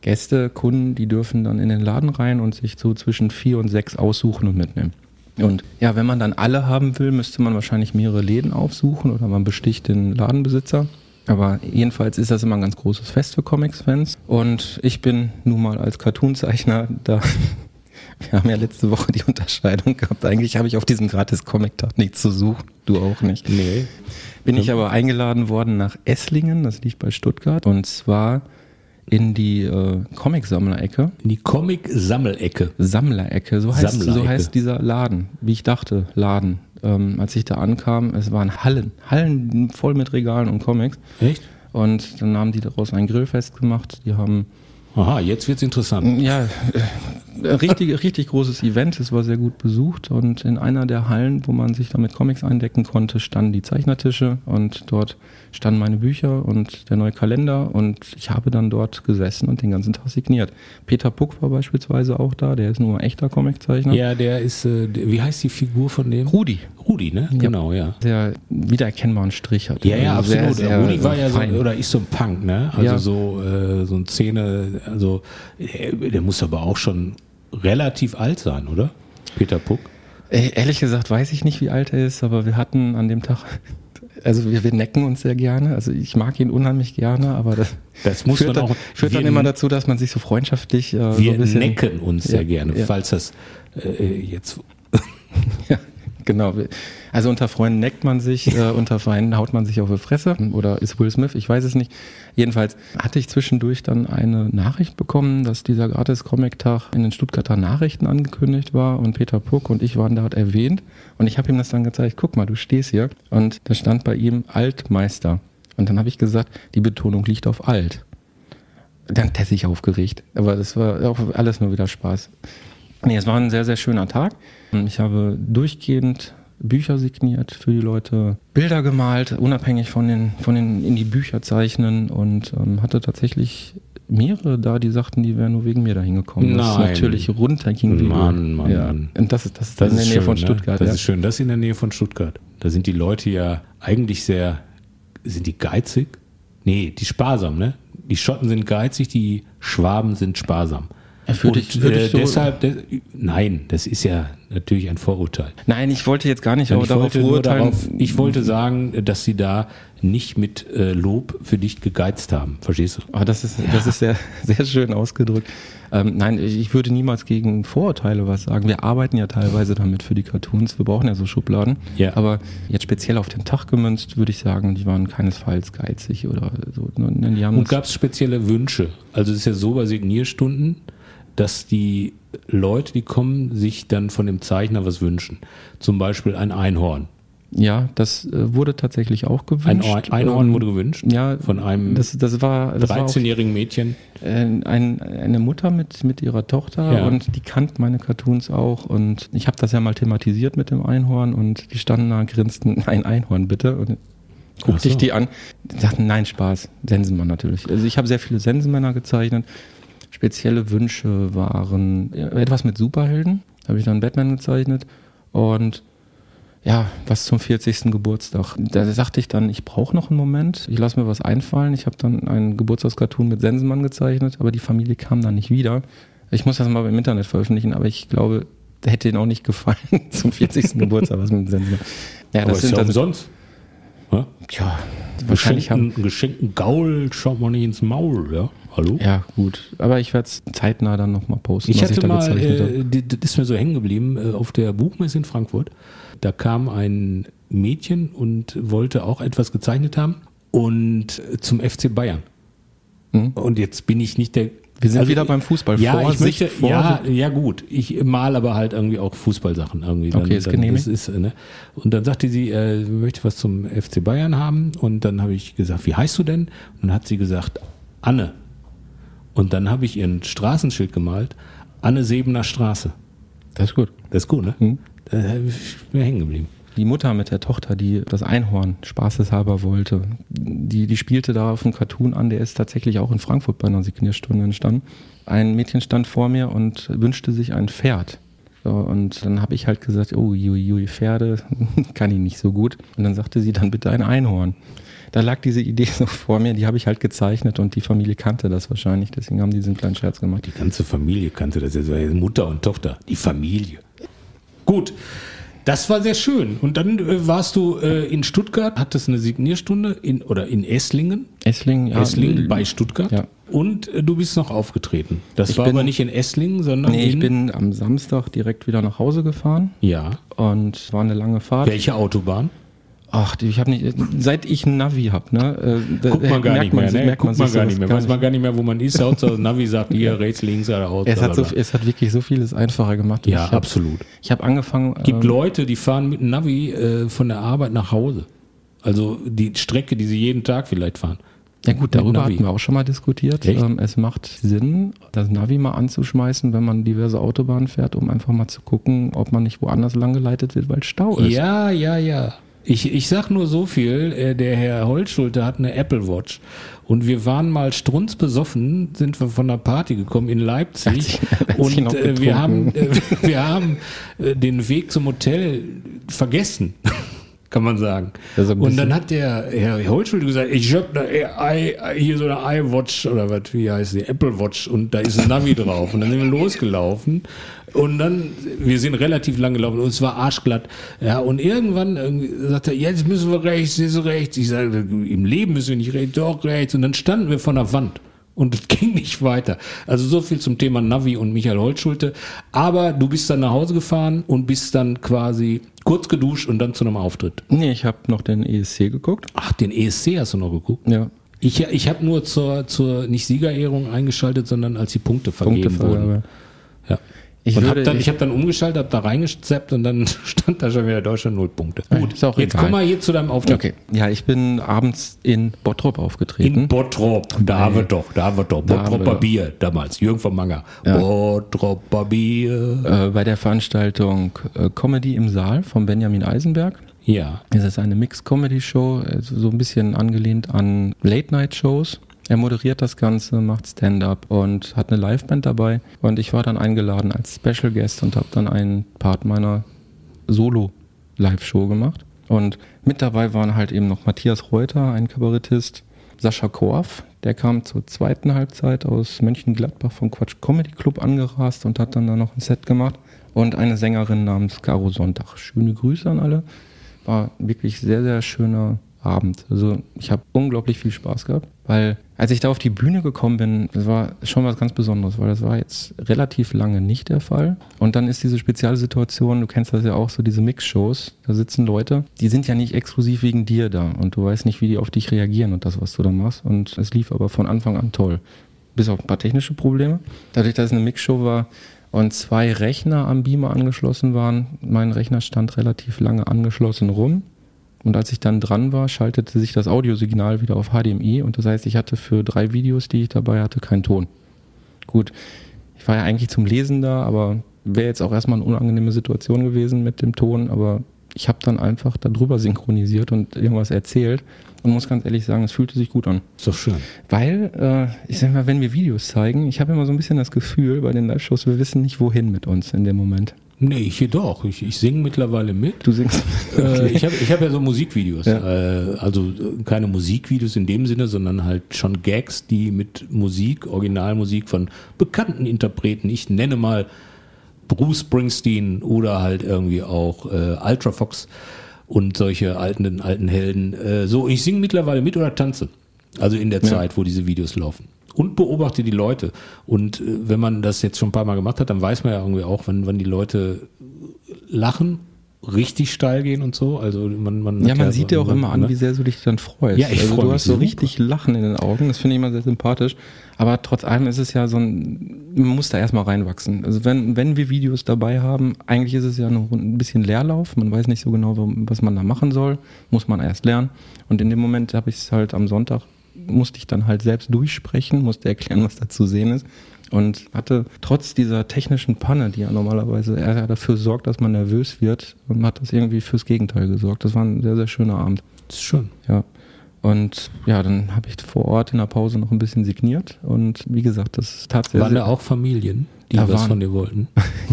Gäste, Kunden, die dürfen dann in den Laden rein und sich so zwischen vier und sechs aussuchen und mitnehmen. Und ja, wenn man dann alle haben will, müsste man wahrscheinlich mehrere Läden aufsuchen oder man besticht den Ladenbesitzer. Aber jedenfalls ist das immer ein ganz großes Fest für Comics-Fans. Und ich bin nun mal als Cartoonzeichner da. Wir haben ja letzte Woche die Unterscheidung gehabt. Eigentlich habe ich auf diesem Gratis-Comic-Tag nichts zu suchen. Du auch nicht. Nee. Bin ich aber eingeladen worden nach Esslingen, das liegt bei Stuttgart. Und zwar in die äh, Comic-Sammlerecke. In die Comic-Sammelecke. Sammlerecke, so heißt, so heißt dieser Laden, wie ich dachte, Laden. Ähm, als ich da ankam, es waren Hallen, Hallen voll mit Regalen und Comics. Echt? Und dann haben die daraus ein Grillfest gemacht. Die haben Aha, jetzt wird's interessant. ja richtig, richtig großes Event. Es war sehr gut besucht und in einer der Hallen, wo man sich da mit Comics eindecken konnte, standen die Zeichnertische und dort standen meine Bücher und der neue Kalender und ich habe dann dort gesessen und den ganzen Tag signiert. Peter Puck war beispielsweise auch da. Der ist nur ein echter Comiczeichner. Ja, der ist, äh, wie heißt die Figur von dem? Rudi. Rudi, ne? Genau, ja. Sehr wiedererkennbaren Strich hat. Ja, ja, Also absolut. Sehr, sehr Rudi war ja so, fein. oder ist so ein Punk, ne? Also Ja. so, äh, so ein Szene, also der, der muss aber auch schon relativ alt sein, oder? Peter Puck. Ey, Ehrlich gesagt weiß ich nicht, wie alt er ist, aber wir hatten an dem Tag, also wir, wir necken uns sehr gerne. Also ich mag ihn unheimlich gerne, aber das, Das muss führt, man dann, auch- führt dann immer dazu, dass man sich so freundschaftlich äh, so Wir ein bisschen, necken uns sehr Ja, gerne, ja. falls das äh, jetzt Ja, genau. Also unter Freunden neckt man sich, äh, unter Feinden haut man sich auf die Fresse oder ist Will Smith, ich weiß es nicht. Jedenfalls hatte ich zwischendurch dann eine Nachricht bekommen, dass dieser Gratis-Comic-Tag in den Stuttgarter Nachrichten angekündigt war und Peter Puck und ich waren dort erwähnt und ich habe ihm das dann gezeigt, guck mal, du stehst hier und da stand bei ihm Altmeister und dann habe ich gesagt, die Betonung liegt auf alt. Dann hat er sich aufgeregt, aber das war auch alles nur wieder Spaß. Nee, es war ein sehr, sehr schöner Tag. Ich habe durchgehend Bücher signiert für die Leute, Bilder gemalt, unabhängig von den, von den in die Bücher zeichnen und ähm, hatte tatsächlich mehrere da, die sagten, die wären nur wegen mir dahin gekommen. Das natürlich runterging. Mann. Mann, ja. Mann. Und das ist, das ist Das in der ist Nähe schön, von ne? Stuttgart. Das ja. ist schön. Das ist in der Nähe von Stuttgart. Da sind die Leute ja eigentlich sehr, sind die geizig? Nee, die sparsam, ne? Die Schotten sind geizig, die Schwaben sind sparsam. Ja, würde Und ich- würde äh, ich so- deshalb, de- nein, das ist ja natürlich ein Vorurteil. Nein, ich wollte jetzt gar nicht ich, darauf darauf, ich wollte sagen, dass sie da nicht mit äh, Lob für dich gegeizt haben. Verstehst du? Ah, das ist, das ist sehr, sehr schön ausgedrückt. Ähm, nein, ich ich würde niemals gegen Vorurteile was sagen. Wir arbeiten ja teilweise damit für die Cartoons. Wir brauchen ja so Schubladen. Ja. Aber jetzt speziell auf den Tag gemünzt, würde ich sagen, die waren keinesfalls geizig oder so. Die haben Und gab es spezielle Wünsche? Also es ist ja so bei Signierstunden, dass die Leute, die kommen, sich dann von dem Zeichner was wünschen. Zum Beispiel ein Einhorn. ja, das äh, wurde tatsächlich auch gewünscht. Ein Einhorn wurde gewünscht ja, von einem das, das war, das war auch 13-jährigen Mädchen. ein, eine Mutter mit, mit ihrer Tochter Ja. und die kannte meine Cartoons auch und ich habe das ja mal thematisiert mit dem Einhorn und die standen da, grinsten, ein Einhorn bitte und guckte so. ich die an, die sagten, nein, Spaß, Sensenmann natürlich. Also ich habe sehr viele Sensenmänner gezeichnet. Spezielle Wünsche waren etwas mit Superhelden, habe ich dann Batman gezeichnet und ja, was zum 40. Geburtstag. Da sagte ich dann, ich brauche noch einen Moment, ich lasse mir was einfallen. Ich habe dann einen Geburtstagscartoon mit Sensenmann gezeichnet, aber die Familie kam dann nicht wieder. Ich muss das mal im Internet veröffentlichen, aber ich glaube, der hätte ihnen auch nicht gefallen zum 40. Geburtstag, was mit Sensenmann. Ja, Aber das ist ja umsonst. Ja? ja, wahrscheinlich haben, geschenkten Gaul schaut man nicht ins Maul, ja? Hallo? ja, gut. Aber ich werde es zeitnah dann nochmal posten, Ich was ich hatte da mal, äh, das ist mir so hängen geblieben, äh, auf der Buchmesse in Frankfurt. Da kam ein Mädchen und wollte auch etwas gezeichnet haben und zum FC Bayern. Hm? Und jetzt bin ich nicht der. Wir sind wieder beim Fußball. Ja, ich Vorsicht, möchte, ja, Vorsicht. ja gut. Ich mal aber halt irgendwie auch Fußballsachen irgendwie. Okay, ist genehmigt. das ist, ne? Und dann sagte sie, äh, möchte was zum FC Bayern haben. Und dann habe ich gesagt, wie heißt du denn? Und dann hat sie gesagt, Anne. Und dann habe ich ihr ein Straßenschild gemalt, Anne Sebener Straße. Das ist gut. Das ist gut, ne? Hm. Da bin ich mir hängen geblieben. Die Mutter mit der Tochter, die das Einhorn spaßeshalber wollte, die, die spielte da auf einen Cartoon an, der ist tatsächlich auch in Frankfurt bei einer Signierstunde entstanden. Ein Mädchen stand vor mir und wünschte sich ein Pferd. So, und dann habe ich halt gesagt, oh, jui, jui, Pferde kann ich nicht so gut. Und dann sagte sie dann bitte ein Einhorn. Da lag diese Idee so vor mir, die habe ich halt gezeichnet und die Familie kannte das wahrscheinlich, deswegen haben die diesen kleinen Scherz gemacht. Die ganze Familie kannte das. Also Mutter und Tochter, die Familie. Gut. Das war sehr schön. Und dann äh, warst du äh, in Stuttgart, hattest eine Signierstunde in, oder in Esslingen. Esslingen, ja. Esslingen bei Stuttgart. Ja. Und äh, du bist noch aufgetreten. Das Ich war bin- aber nicht in Esslingen, sondern Nee, in ich bin am Samstag direkt wieder nach Hause gefahren ja. und war eine lange Fahrt. Welche Autobahn? Ach, ich habe nicht, seit ich ein Navi habe, ne? äh, da- Guckt man gar merkt nicht mehr, sich- ne? merkt Guckt man sich gar nicht mehr. gar Weiß man gar nicht mehr, wo man ist. Das Navi sagt hier rechts, links, geradeaus. Es hat, so, es hat wirklich so vieles einfacher gemacht. Ja, ich hab, absolut. Ich habe angefangen. gibt ähm, Leute, die fahren mit dem Navi äh, von der Arbeit nach Hause. Also die Strecke, die sie jeden Tag vielleicht fahren. Ja gut, darüber hatten wir auch schon mal diskutiert. Ähm, es macht Sinn, das Navi mal anzuschmeißen, wenn man diverse Autobahnen fährt, um einfach mal zu gucken, ob man nicht woanders lang geleitet wird, weil Stau ist. Ja, ja, ja. Ich, ich sag nur so viel, äh, der Herr Holzschulte hat eine Apple Watch. Und wir waren mal strunzbesoffen, sind wir von einer Party gekommen in Leipzig. Sich und äh, wir haben, äh, wir haben äh, den Weg zum Hotel vergessen. Kann man sagen. Und dann hat der Herr Holzschulte gesagt, ich hab da i- hier so eine iWatch oder was, wie heißt die, Apple Watch und da ist ein Navi drauf. Und dann sind wir losgelaufen und dann, wir sind relativ lang gelaufen und es war arschglatt. Ja, und irgendwann sagt er, jetzt müssen wir rechts, jetzt rechts. Ich sage, im Leben müssen wir nicht rechts, doch rechts. Und dann standen wir vor einer Wand. Und es ging nicht weiter. Also so viel zum Thema Navi und Michael Holtschulte. Aber du bist dann nach Hause gefahren und bist dann quasi kurz geduscht und dann zu einem Auftritt. Nee, ich habe noch den ESC geguckt. Ach, den ESC hast du noch geguckt? Ja. Ich, ich habe nur zur, zur nicht Siegerehrung eingeschaltet, sondern als die Punkte vergeben Punktevergabe. wurden. Ja. Ich und dann, ich- habe dann umgeschaltet, habe da reingezappt und dann stand da schon wieder Deutschland null Punkte. Ja, Gut, ist auch jetzt egal. komm mal hier zu deinem Auftritt. Okay. Ja, ich bin abends in Bottrop aufgetreten. In Bottrop, da haben wir doch, da haben wir doch. Bottroper Bier damals, Jürgen von Manger. Bottroper Bier. äh, bei der Veranstaltung äh, Comedy im Saal von Benjamin Eisenberg. Ja. Es ist eine Mixed-Comedy-Show, also so ein bisschen angelehnt an Late-Night-Shows. Er moderiert das Ganze, macht Stand-up und hat eine Liveband dabei. Und ich war dann eingeladen als Special Guest und habe dann einen Part meiner Solo-Live-Show gemacht. Und mit dabei waren halt eben noch Matthias Reuter, ein Kabarettist, Sascha Korf, der kam zur zweiten Halbzeit aus Mönchengladbach vom Quatsch Comedy Club angerast und hat dann da noch ein Set gemacht. Und eine Sängerin namens Caro Sonntag. Schöne Grüße an alle war wirklich sehr, sehr schöner Abend. Also ich habe unglaublich viel Spaß gehabt, weil als ich da auf die Bühne gekommen bin, das war schon was ganz Besonderes, weil das war jetzt relativ lange nicht der Fall. Und dann ist diese Spezialsituation, du kennst das ja auch, so diese Mix-Shows, da sitzen Leute, die sind ja nicht exklusiv wegen dir da und du weißt nicht, wie die auf dich reagieren und das, was du da machst. Und es lief aber von Anfang an toll. Bis auf ein paar technische Probleme. Dadurch, dass es eine Mixshow war, und zwei Rechner am Beamer angeschlossen waren. Mein Rechner stand relativ lange angeschlossen rum. Und als ich dann dran war, schaltete sich das Audiosignal wieder auf HDMI. Und das heißt, ich hatte für drei Videos, die ich dabei hatte, keinen Ton. Gut, ich war ja eigentlich zum Lesen da, aber wäre jetzt auch erstmal eine unangenehme Situation gewesen mit dem Ton. Aber ich habe dann einfach darüber synchronisiert und irgendwas erzählt. Und muss ganz ehrlich sagen, es fühlte sich gut an. Doch schön. Weil, äh, ich sag mal, wenn wir Videos zeigen, ich habe immer so ein bisschen das Gefühl bei den Live-Shows, wir wissen nicht, wohin mit uns in dem Moment. Nee, ich hier doch. Ich, ich singe mittlerweile mit. Du singst. Äh, ich habe ich hab ja so Musikvideos. Ja. Äh, also äh, keine Musikvideos in dem Sinne, sondern halt schon Gags, die mit Musik, Originalmusik von bekannten Interpreten, ich nenne mal Bruce Springsteen oder halt irgendwie auch äh, Ultra Fox und solche alten, alten Helden. Äh, so, ich singe mittlerweile mit oder tanze. Also in der Zeit, wo diese Videos laufen. Und beobachte die Leute. Und äh, wenn man das jetzt schon ein paar Mal gemacht hat, dann weiß man ja irgendwie auch, wann, wann die Leute lachen, richtig steil gehen und so. Also man, man Ja, man sieht so- dir auch immer an, ne? wie sehr du dich dann freust. Ja, ich also freu du mich hast so super. richtig Lachen in den Augen. Das finde ich immer sehr sympathisch. Aber trotz allem ist es ja so ein, man muss da erstmal reinwachsen. Also wenn, wenn wir Videos dabei haben, eigentlich ist es ja nur ein bisschen Leerlauf. Man weiß nicht so genau, was man da machen soll. Muss man erst lernen. Und in dem Moment habe ich es halt am Sonntag, musste ich dann halt selbst durchsprechen, musste erklären, was da zu sehen ist. Und hatte trotz dieser technischen Panne, die ja normalerweise eher dafür sorgt, dass man nervös wird, und hat das irgendwie fürs Gegenteil gesorgt. Das war ein sehr, sehr schöner Abend. Das ist schön. Ja. Und ja, dann habe ich vor Ort in der Pause noch ein bisschen signiert. Und wie gesagt, das ist tatsächlich. Waren da auch Familien, die Da was waren- von dir wollten?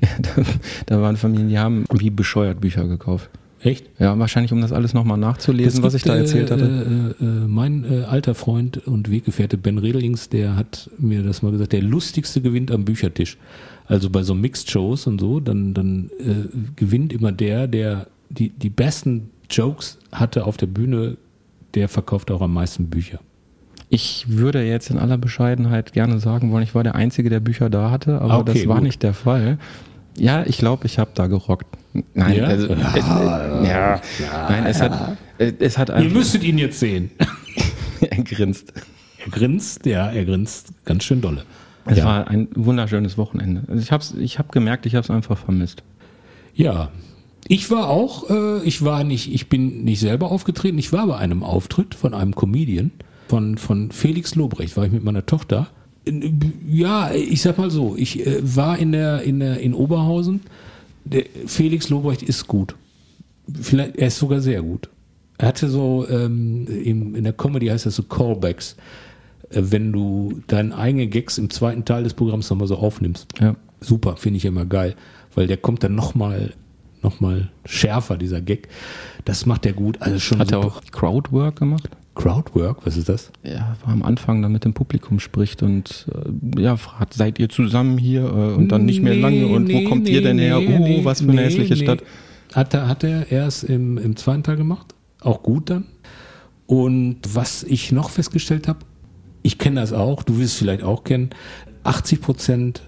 ja, da, da waren Familien, die haben wie bescheuert Bücher gekauft. Echt? Ja, wahrscheinlich, um das alles nochmal nachzulesen, Das was ich gibt, da erzählt äh, hatte. Äh, äh, mein äh, alter Freund und Weggefährte Ben Redelings, der hat mir das mal gesagt, der lustigste gewinnt am Büchertisch. Also bei so Mixed-Shows und so, dann, dann äh, gewinnt immer der, der die, die besten Jokes hatte auf der Bühne, der verkauft auch am meisten Bücher. Ich würde jetzt in aller Bescheidenheit gerne sagen wollen, ich war der Einzige, der Bücher da hatte, aber Okay, das war gut. nicht der Fall. Ja, ich glaube, ich habe da gerockt. Nein, Ja? also, es, äh, ja, nein, es hat, es hat Ihr müsstet ihn jetzt sehen. er grinst. Er grinst, ja, er grinst ganz schön dolle. Es ja. war ein wunderschönes Wochenende. Also ich habe ich hab gemerkt, ich habe es einfach vermisst. Ja. Ich war auch, äh, ich war nicht, ich bin nicht selber aufgetreten, ich war bei einem Auftritt von einem Comedian, von, von Felix Lobrecht, war ich mit meiner Tochter. In- Ja, ich sag mal so, ich äh, war in der, in der, in Oberhausen. Der Felix Lobrecht ist gut. Vielleicht, er ist sogar sehr gut. Er hatte so, ähm, im, in der Comedy heißt das so Callbacks. Äh, wenn du deinen eigenen Gags im zweiten Teil des Programms nochmal so aufnimmst. Ja. Super, finde ich immer geil, weil der kommt dann nochmal noch mal schärfer, dieser Gag. Das macht er gut. Also schon Hat er super. auch Crowdwork gemacht? Crowdwork, was ist das? Ja, war am Anfang, da mit dem Publikum spricht und äh, ja, fragt, seid ihr zusammen hier äh, und dann nicht mehr Nee, lange und nee, wo kommt nee, ihr denn her? nee, Oh, was für eine nee, hässliche nee. Stadt. Hat er, hat er erst im, im zweiten Teil gemacht. Auch gut dann. Und was ich noch festgestellt habe, ich kenne das auch, du wirst es vielleicht auch kennen, 80 Prozent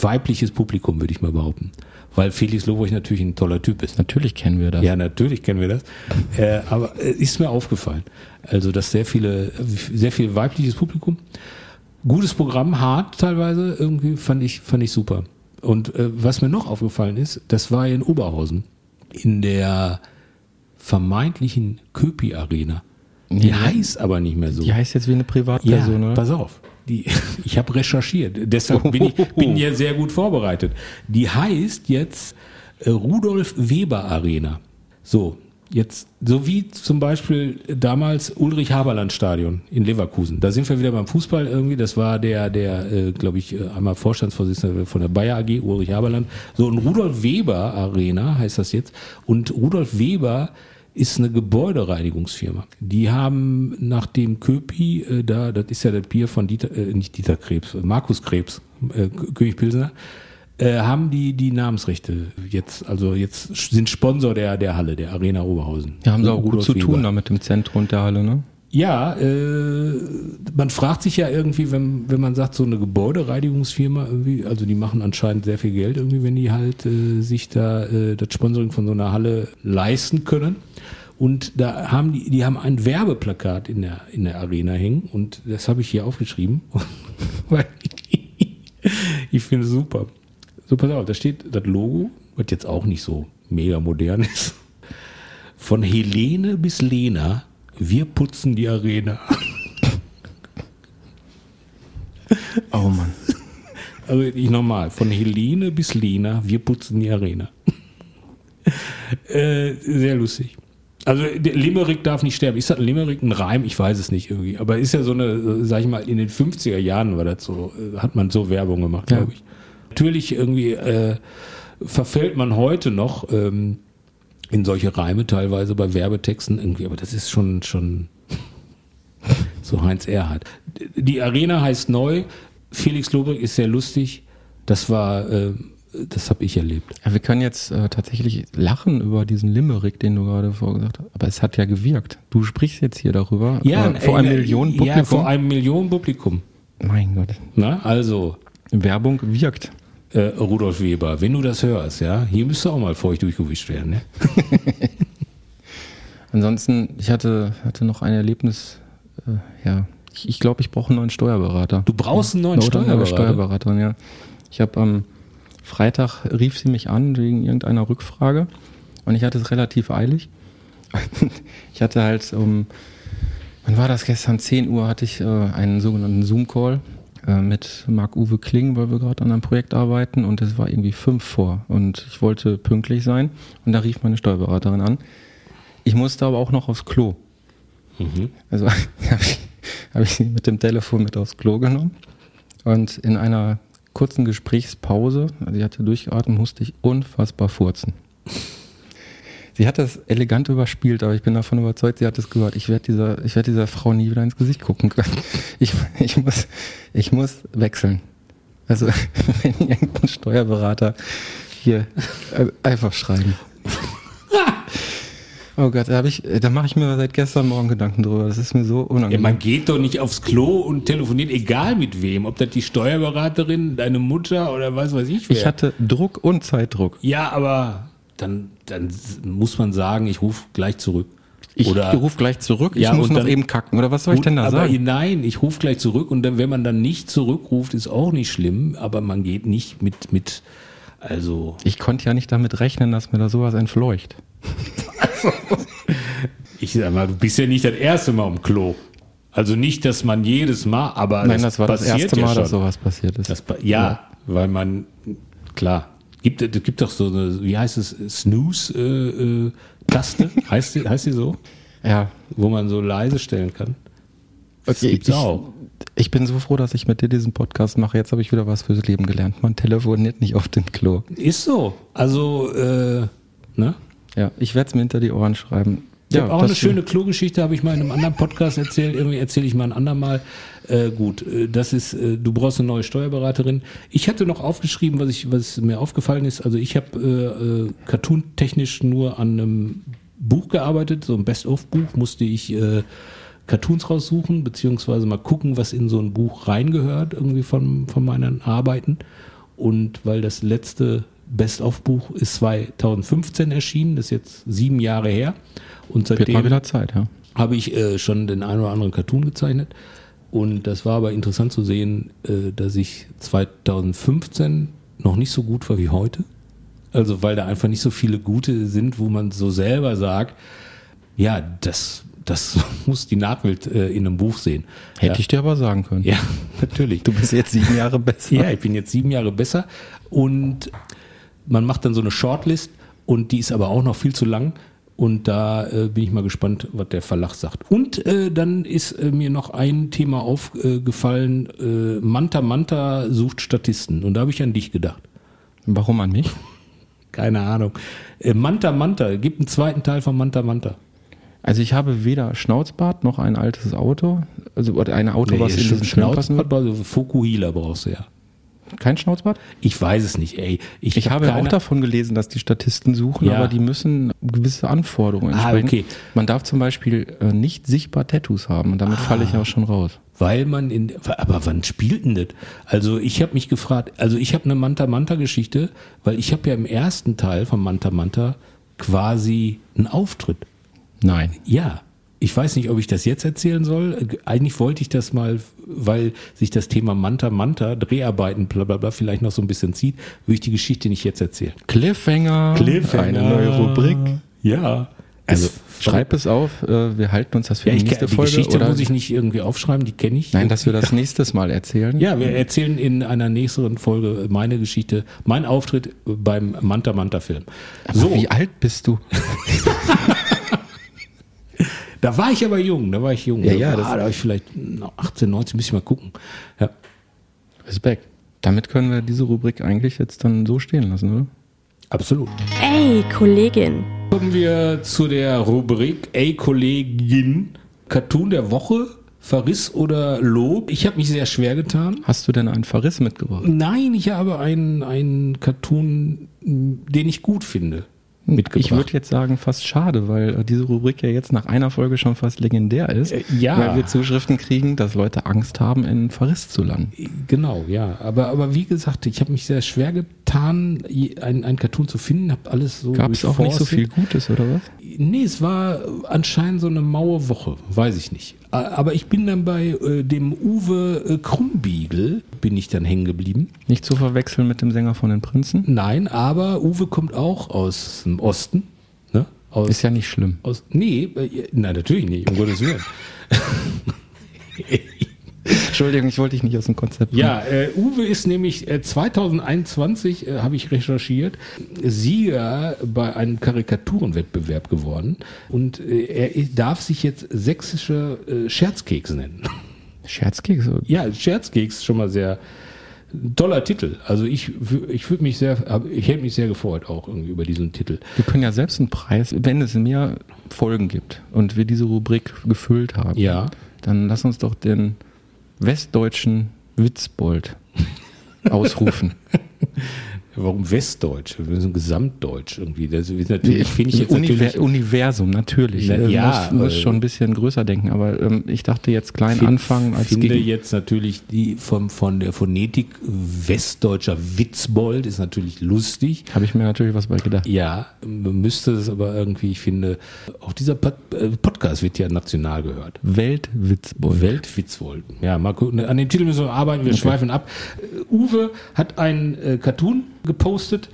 weibliches Publikum, würde ich mal behaupten. Weil Felix Lobrecht natürlich ein toller Typ ist. Natürlich kennen wir das. Ja, natürlich kennen wir das. Äh, aber äh, ist mir aufgefallen. Also, dass sehr viele, sehr viel weibliches Publikum. Gutes Programm, hart teilweise, irgendwie fand ich, fand ich super. Und äh, was mir noch aufgefallen ist, das war in Oberhausen. In der vermeintlichen Köpi Arena. Die Ja. heißt aber nicht mehr so. Die heißt jetzt wie eine Ja, Privatperson, oder? pass auf. Die, ich habe recherchiert, deshalb bin ich bin ja sehr gut vorbereitet. Die heißt jetzt äh, Rudolf Weber Arena. So, jetzt, so wie zum Beispiel damals Ulrich Haberland Stadion in Leverkusen. Da sind wir wieder beim Fußball irgendwie. Das war der, der, äh, glaube ich, äh, einmal Vorstandsvorsitzender von der Bayer AG, Ulrich Haberland. So, und Rudolf Weber Arena heißt das jetzt. Und Rudolf Weber ist eine Gebäudereinigungsfirma. Die haben nach dem Köpi, äh, da, das ist ja das Bier von Dieter, äh, nicht Dieter Krebs, äh, Markus Krebs, äh, König Pilsner, äh, haben die die Namensrechte jetzt, also jetzt sind Sponsor der, der Halle, der Arena Oberhausen. Ja, haben sie auch gut zu Weber. tun da mit dem Zentrum der Halle, ne? Ja, äh, man fragt sich ja irgendwie, wenn, wenn man sagt, so eine Gebäudereinigungsfirma irgendwie, also die machen anscheinend sehr viel Geld irgendwie, wenn die halt äh, sich da äh, das Sponsoring von so einer Halle leisten können. Und da haben die, die haben ein Werbeplakat in der, in der Arena hängen und das habe ich hier aufgeschrieben, ich finde es super. So, pass auf, da steht das Logo, was jetzt auch nicht so mega modern ist. Von Helene bis Lena, wir putzen die Arena. Oh Mann. Also ich nochmal, von Helene bis Lena, wir putzen die Arena. äh, sehr lustig. Also Limerick darf nicht sterben. Ist das Limerick ein Reim? Ich weiß es nicht irgendwie. Aber ist ja so eine, sag ich mal, in den 50er Jahren war das so, äh, hat man so Werbung gemacht, Ja. glaube ich. Natürlich irgendwie äh, verfällt man heute noch ähm, in solche Reime teilweise bei Werbetexten irgendwie, aber das ist schon, schon so Heinz Erhardt. Die Arena heißt neu. Felix Lobrecht ist sehr lustig. Das war, äh, das habe ich erlebt. Ja, wir können jetzt äh, tatsächlich lachen über diesen Limerick, den du gerade vorgesagt hast. Aber es hat ja gewirkt. Du sprichst jetzt hier darüber. äh, vor einem äh, Millionen Ja, Publikum. vor einem Millionen Publikum. mein Gott. Na, also, Werbung wirkt. äh, Rudolf Weber, wenn du das hörst, ja, hier müsste auch mal feucht durchgewischt werden, ne? Ansonsten, ich hatte, hatte noch ein Erlebnis, äh, ja. Ich, ich glaube, ich brauche einen neuen Steuerberater. Du brauchst einen neuen eine Steuerberater. Steuerberaterin, ja. Ich habe am Freitag rief sie mich an wegen irgendeiner Rückfrage und ich hatte es relativ eilig. ich hatte halt um, wann war das gestern? 10 Uhr hatte ich äh, einen sogenannten Zoom-Call äh, mit Marc-Uwe Kling, weil wir gerade an einem Projekt arbeiten und es war irgendwie fünf vor und ich wollte pünktlich sein und da rief meine Steuerberaterin an. Ich musste aber auch noch aufs Klo. Also habe ich, hab ich sie mit dem Telefon mit aufs Klo genommen und in einer kurzen Gesprächspause, also sie hatte durchgeatmet, musste ich unfassbar furzen. Sie hat das elegant überspielt, aber ich bin davon überzeugt, sie hat es gehört. Ich werde dieser, ich dieser Frau nie wieder ins Gesicht gucken können. Ich, ich, muss, ich muss wechseln. Also, wenn irgendein Steuerberater hier äh, einfach schreiben. Oh Gott, da, ich, da mache ich mir seit gestern Morgen Gedanken drüber. Das ist mir so Ja, unangenehm. man geht doch nicht aufs Klo und telefoniert, egal mit wem. Ob das die Steuerberaterin, deine Mutter oder was weiß ich wer. ich hatte Druck und Zeitdruck. ja, aber dann, dann muss man sagen, ich rufe gleich zurück. Ich rufe gleich zurück, ich Ja, muss noch dann- eben kacken. Oder was soll ich Gut, denn da aber sagen? nein, ich rufe gleich zurück und dann, wenn man dann nicht zurückruft, ist auch nicht schlimm, aber man geht nicht mit, mit, also, Ich konnte ja nicht damit rechnen, dass mir da sowas entfleucht. ich sag mal, du bist ja nicht das erste Mal im Klo. Also nicht, dass man jedes Mal, aber Nein, das war das erste ja Mal, schon. dass sowas passiert ist. Das, pa- ja, weil man, klar, gibt, es gibt doch so eine, wie heißt es, Snooze-Taste, heißt, die, heißt die so? ja. Wo man so leise stellen kann. Das Okay, gibt's ich, auch. ich bin so froh, dass ich mit dir diesen Podcast mache. Jetzt habe ich wieder was fürs Leben gelernt. Man telefoniert nicht auf dem Klo. Ist so. Also, äh, ne? Ja, ich werde es mir hinter die Ohren schreiben. Ich ja, habe auch eine schöne Klogeschichte, habe ich mal in einem anderen Podcast erzählt. Irgendwie erzähle ich mal ein andermal. Äh, gut, äh, das ist, äh, du brauchst eine neue Steuerberaterin. Ich hatte noch aufgeschrieben, was ich, was mir aufgefallen ist. Also ich habe äh, äh, cartoon-technisch nur an einem Buch gearbeitet, so ein Best-of-Buch musste ich äh, Cartoons raussuchen, beziehungsweise mal gucken, was in so ein Buch reingehört, irgendwie von, von meinen Arbeiten. Und weil das letzte Best-of-Buch ist 2015 erschienen, das ist jetzt sieben Jahre her. Und wird seitdem mal wieder Zeit, ja. habe ich äh, schon den einen oder anderen Cartoon gezeichnet. Und das war aber interessant zu sehen, äh, dass ich 2015 noch nicht so gut war wie heute. Also weil da einfach nicht so viele gute sind, wo man so selber sagt, ja, das, das muss die Nachwelt äh, in einem Buch sehen. Hätte ja. ich dir aber sagen können. Ja, natürlich. Du bist jetzt sieben Jahre besser. Ja, ich bin jetzt sieben Jahre besser und man macht dann so eine Shortlist und die ist aber auch noch viel zu lang. Und da äh, bin ich mal gespannt, was der Verlag sagt. Und äh, dann ist äh, mir noch ein Thema aufgefallen, äh, Manta Manta sucht Statisten. Und da habe ich an dich gedacht. Warum an mich? Keine Ahnung. Äh, Manta Manta, gibt einen zweiten Teil von Manta Manta. Also ich habe weder Schnauzbart noch ein altes Auto, also oder ein Auto, was in diesen passen Schnauzbart, also Fukuhila brauchst du ja. Kein Schnauzbart? Ich weiß es nicht, ey. Ich habe keine- auch davon gelesen, dass die Statisten suchen, Ja. aber die müssen gewisse Anforderungen Ah, entsprechen. okay. Man darf zum Beispiel äh, nicht sichtbar Tattoos haben und damit falle Ah. ich auch schon raus. Weil man in, aber wann spielt denn das? Also ich habe mich gefragt, also ich habe eine Manta Manta Geschichte, weil ich habe ja im ersten Teil von Manta Manta quasi einen Auftritt. Nein. Ja, ich weiß nicht, ob ich das jetzt erzählen soll. Eigentlich wollte ich das mal, weil sich das Thema Manta Manta, Dreharbeiten, bla bla bla, vielleicht noch so ein bisschen zieht, würde ich die Geschichte nicht jetzt erzählen. Cliffhanger, eine neue Rubrik. Ja. Also Es- schreib es auf, äh, wir halten uns das für ja, die ich, nächste die Folge. Geschichte oder? muss ich nicht irgendwie aufschreiben, die kenne ich. Nein, dass wir das nächstes Mal erzählen. Ja, wir erzählen in einer nächsten Folge meine Geschichte, mein Auftritt beim Manta Manta Film. Aber So, wie alt bist du? da war ich aber jung, da war ich jung. Ja, da, ja, war, das- da war ich vielleicht noch 18, 19, müssen wir mal gucken. Ja. Respekt. Damit können wir diese Rubrik eigentlich jetzt dann so stehen lassen, oder? Absolut. Ey, Kollegin. Kommen wir zu der Rubrik Ey Kollegin, Cartoon der Woche, Verriss oder Lob. Ich habe mich sehr schwer getan. Hast du denn einen Verriss mitgebracht? Nein, ich habe einen, einen Cartoon, den ich gut finde, mitgebracht. Ich würde jetzt sagen, fast schade, weil äh, diese Rubrik ja jetzt nach einer Folge schon fast legendär ist. Äh, ja. Weil wir Zuschriften kriegen, dass Leute Angst haben, in Verriss zu landen. Genau, ja. Aber, aber wie gesagt, ich habe mich sehr schwer getan, ein, ein Cartoon zu finden, habe alles so. Gab es auch nicht so viel Gutes, oder was? Nee, es war anscheinend so eine maue Woche, weiß ich nicht. Aber ich bin dann bei äh, dem Uwe äh, Krumbiegel, bin ich dann hängen geblieben. Nicht zu verwechseln mit dem Sänger von den Prinzen. Nein, aber Uwe kommt auch aus dem Osten. Ne? Aus, Ist ja nicht schlimm. aus, nee, äh, nein, natürlich nicht, um Gottes Willen. Entschuldigung, ich wollte dich nicht aus dem Konzept. Ja, äh, Uwe ist nämlich äh, 2021, äh, habe ich recherchiert, Sieger bei einem Karikaturenwettbewerb geworden. Und äh, er darf sich jetzt sächsische äh, Scherzkeks nennen. Scherzkeks? Ja, Scherzkeks schon mal sehr toller Titel. Also ich, ich würde mich sehr, ich hätte mich sehr gefreut auch irgendwie über diesen Titel. Wir können ja selbst einen Preis, wenn es mehr Folgen gibt und wir diese Rubrik gefüllt haben, Ja. dann lass uns doch den westdeutschen Witzbold ausrufen. Warum Westdeutsch? Wir sind Gesamtdeutsch irgendwie. Das ist natürlich finde ich jetzt Univer natürlich. Universum, natürlich. Na, Äh, ja, muss, muss äh, schon ein bisschen größer denken, aber ähm, ich dachte jetzt klein Fin- anfangen als finde gegen. jetzt natürlich die vom, von der Phonetik westdeutscher Witzbold ist natürlich lustig. Habe ich mir natürlich was bei gedacht. Ja, müsste es aber irgendwie, ich finde, auch dieser Pod äh, Podcast wird ja national gehört. Weltwitzbold. Weltwitzwold. Ja, mal gucken. An dem Titel müssen wir arbeiten, wir schweifen ab. Uwe hat einen äh, Cartoon gepostet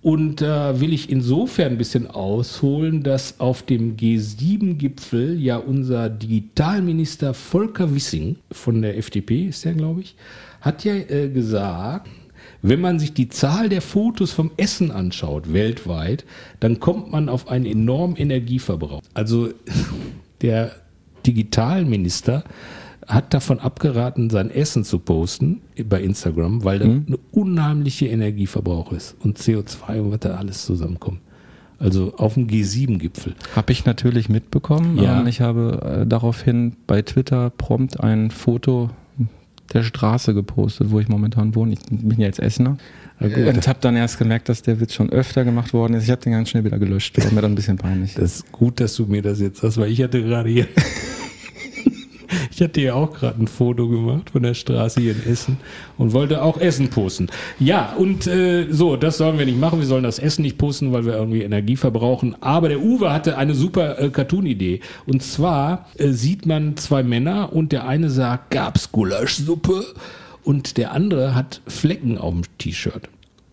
und da will ich insofern ein bisschen ausholen, dass auf dem G7-Gipfel ja unser Digitalminister Volker Wissing von der FDP, ist der, glaube ich, hat ja äh, gesagt, wenn man sich die Zahl der Fotos vom Essen anschaut, weltweit, dann kommt man auf einen enormen Energieverbrauch. Also der Digitalminister hat davon abgeraten, sein Essen zu posten bei Instagram, weil das eine unheimliche Energieverbrauch ist und CO2 und was da alles zusammenkommt. Also auf dem G7-Gipfel. Habe ich natürlich mitbekommen. Ja. Und ich habe äh, daraufhin bei Twitter prompt ein Foto der Straße gepostet, wo ich momentan wohne. Ich bin ja jetzt Essener. Und habe dann erst gemerkt, dass der Witz schon öfter gemacht worden ist. Ich habe den ganz schnell wieder gelöscht. War mir dann ein bisschen peinlich. Das ist gut, dass du mir das jetzt sagst, weil ich hatte gerade hier. Ich hatte ja auch gerade ein Foto gemacht von der Straße hier in Essen und wollte auch Essen posten. Ja, und äh, so, das sollen wir nicht machen. Wir sollen das Essen nicht posten, weil wir irgendwie Energie verbrauchen. Aber der Uwe hatte eine super äh, Cartoon-Idee. Und zwar äh, sieht man zwei Männer und der eine sagt, gab's Gulaschsuppe? Und der andere hat Flecken auf dem T-Shirt.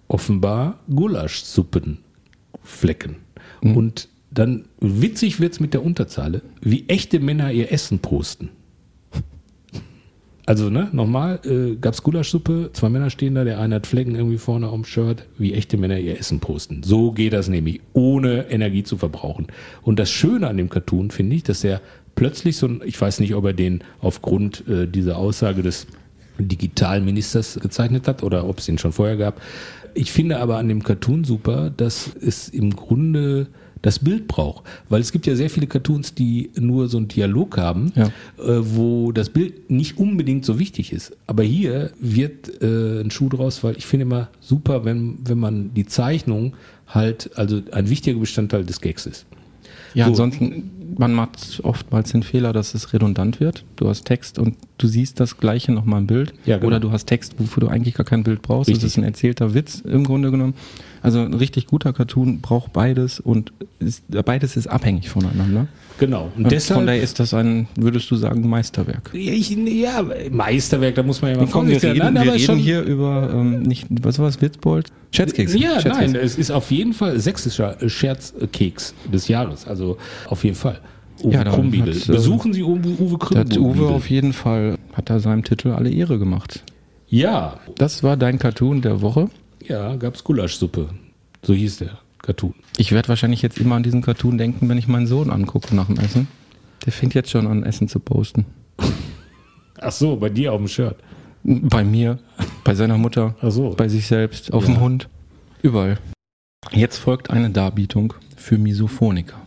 Offenbar Gulaschsuppenflecken. Und dann witzig wird's mit der Unterzahle, wie echte Männer ihr Essen posten. Also, ne, nochmal, äh, gab's Gulaschsuppe, zwei Männer stehen da, der eine hat Flecken irgendwie vorne dem Shirt, wie echte Männer ihr Essen posten. So geht das nämlich, ohne Energie zu verbrauchen. Und das Schöne an dem Cartoon finde ich, dass er plötzlich so ein, ich weiß nicht, ob er den aufgrund äh, dieser Aussage des Digitalministers gezeichnet hat oder ob es ihn schon vorher gab. Ich finde aber an dem Cartoon super, dass es im Grunde das Bild braucht. Weil es gibt ja sehr viele Cartoons, die nur so einen Dialog haben, Ja. äh, wo das Bild nicht unbedingt so wichtig ist. Aber hier wird äh, ein Schuh draus, weil ich finde immer super, wenn, wenn man die Zeichnung halt, also ein wichtiger Bestandteil des Gags ist. Ja, So. ansonsten, man macht oftmals den Fehler, dass es redundant wird. Du hast Text und du siehst das Gleiche nochmal im Bild. Ja, genau. Oder du hast Text, wofür du eigentlich gar kein Bild brauchst. Richtig. Das ist ein erzählter Witz im Grunde genommen. Also ein richtig guter Cartoon braucht beides und ist, beides ist abhängig voneinander. Genau. Und Und deshalb, Von daher ist das ein, würdest du sagen, Meisterwerk. ja, ich, ja, Meisterwerk, da muss man ja mal Komm, wir reden, sein. wir aber reden schon- hier über, ähm, nicht, was war das, Witzbold? Scherzkeks. Ja, Scherzkeks. nein, es ist auf jeden Fall sächsischer Scherzkeks des Jahres. Also auf jeden Fall. Uwe Ja, da Krummbiegel. hat, äh, Besuchen Sie Uwe, Uwe Da hat Uwe auf jeden Fall, hat er seinem Titel alle Ehre gemacht. Ja, Das war dein Cartoon der Woche. ja, gab's Gulaschsuppe. So hieß der Cartoon. Ich werde wahrscheinlich jetzt immer an diesen Cartoon denken, wenn ich meinen Sohn angucke nach dem Essen. Der fängt jetzt schon an, Essen zu posten. Ach so, bei dir auf dem Shirt. Bei mir, bei seiner Mutter, Ach so. bei sich selbst, auf Ja. dem Hund, überall. Jetzt folgt eine Darbietung für Misophoniker.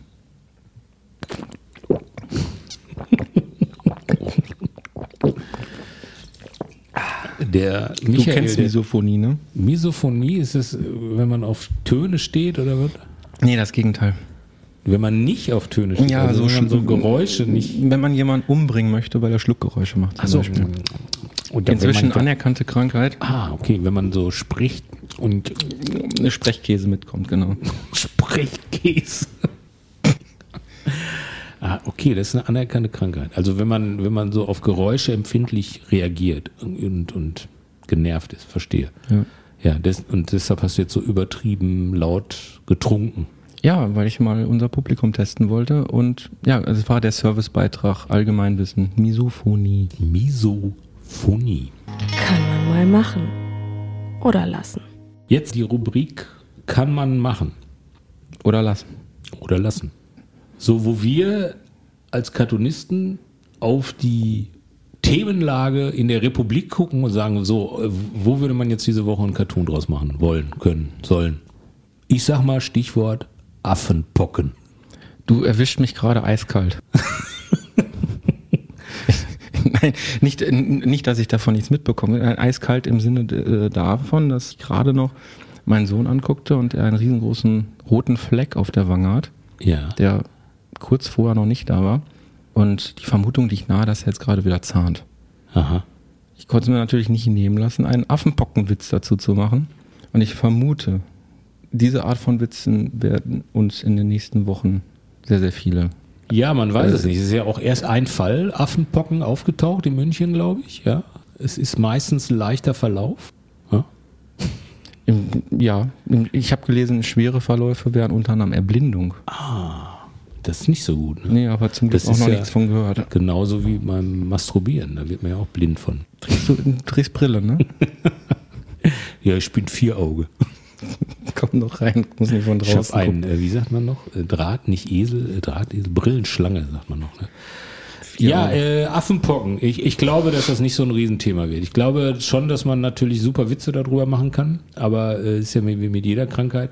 Der Du Michael, kennst der Misophonie, ne? Misophonie ist es, wenn man auf Töne steht oder was? Nee, das Gegenteil. Wenn man nicht auf Töne steht, Ja, also so, wenn man so sch- Geräusche nicht. Wenn man jemanden umbringen möchte, weil er Schluckgeräusche macht. Zum so. Beispiel. Und dann, Inzwischen man, anerkannte Krankheit, Ah, okay, wenn man so spricht und eine Sprechkäse mitkommt, genau. Sprechkäse. Ah, okay, das ist eine anerkannte Krankheit. Also wenn man, wenn man so auf Geräusche empfindlich reagiert und, und genervt ist, verstehe. Ja. Ja, des, und deshalb hast du jetzt so übertrieben laut getrunken. Ja, weil ich mal unser Publikum testen wollte und ja, es war der Servicebeitrag Allgemeinwissen, Misophonie. Funny. Kann man mal machen. Oder lassen. Jetzt die Rubrik kann man machen Oder lassen. oder lassen. So, wo wir als Cartoonisten auf die Themenlage in der Republik gucken und sagen, so, äh, wo würde man jetzt diese Woche einen Cartoon draus machen? Wollen, können, sollen. Ich sag mal Stichwort Affenpocken. Du erwischt mich gerade eiskalt. Nein, nicht, nicht, dass ich davon nichts mitbekomme. Äh, Eiskalt im Sinne äh, davon, dass ich gerade noch meinen Sohn anguckte und er einen riesengroßen roten Fleck auf der Wange hat, Ja. der kurz vorher noch nicht da war. Und die Vermutung liegt nahe, dass er jetzt gerade wieder zahnt. Aha. Ich konnte es mir natürlich nicht nehmen lassen, einen Affenpockenwitz dazu zu machen. Und ich vermute, diese Art von Witzen werden uns in den nächsten Wochen sehr, sehr viele. Ja, man weiß es nicht. Es ist ja auch erst ein Fall Affenpocken aufgetaucht in München, glaube ich. Ja. Es ist meistens ein leichter Verlauf. Ja. Im, ja, ich habe gelesen, schwere Verläufe wären unter anderem Erblindung. Das ist nicht so gut. Ne? Nee, aber zum Glück Das auch noch ja- nichts von gehört. Genauso wie beim Masturbieren. Da wird man ja auch blind von. Trägst du trägst Brille, ne? Ja, ich bin vier Auge. Komm doch rein, muss nicht von Ich draußen habe gucken. einen, äh, wie sagt man noch? Äh, Draht, nicht Esel, äh, Drahtesel, Brillenschlange, sagt man noch. Ne? Ja, äh, Affenpocken. Ich, ich glaube, dass das nicht so ein Riesenthema wird. Ich glaube schon, dass man natürlich super Witze darüber machen kann, aber äh, ist ja wie mit jeder Krankheit.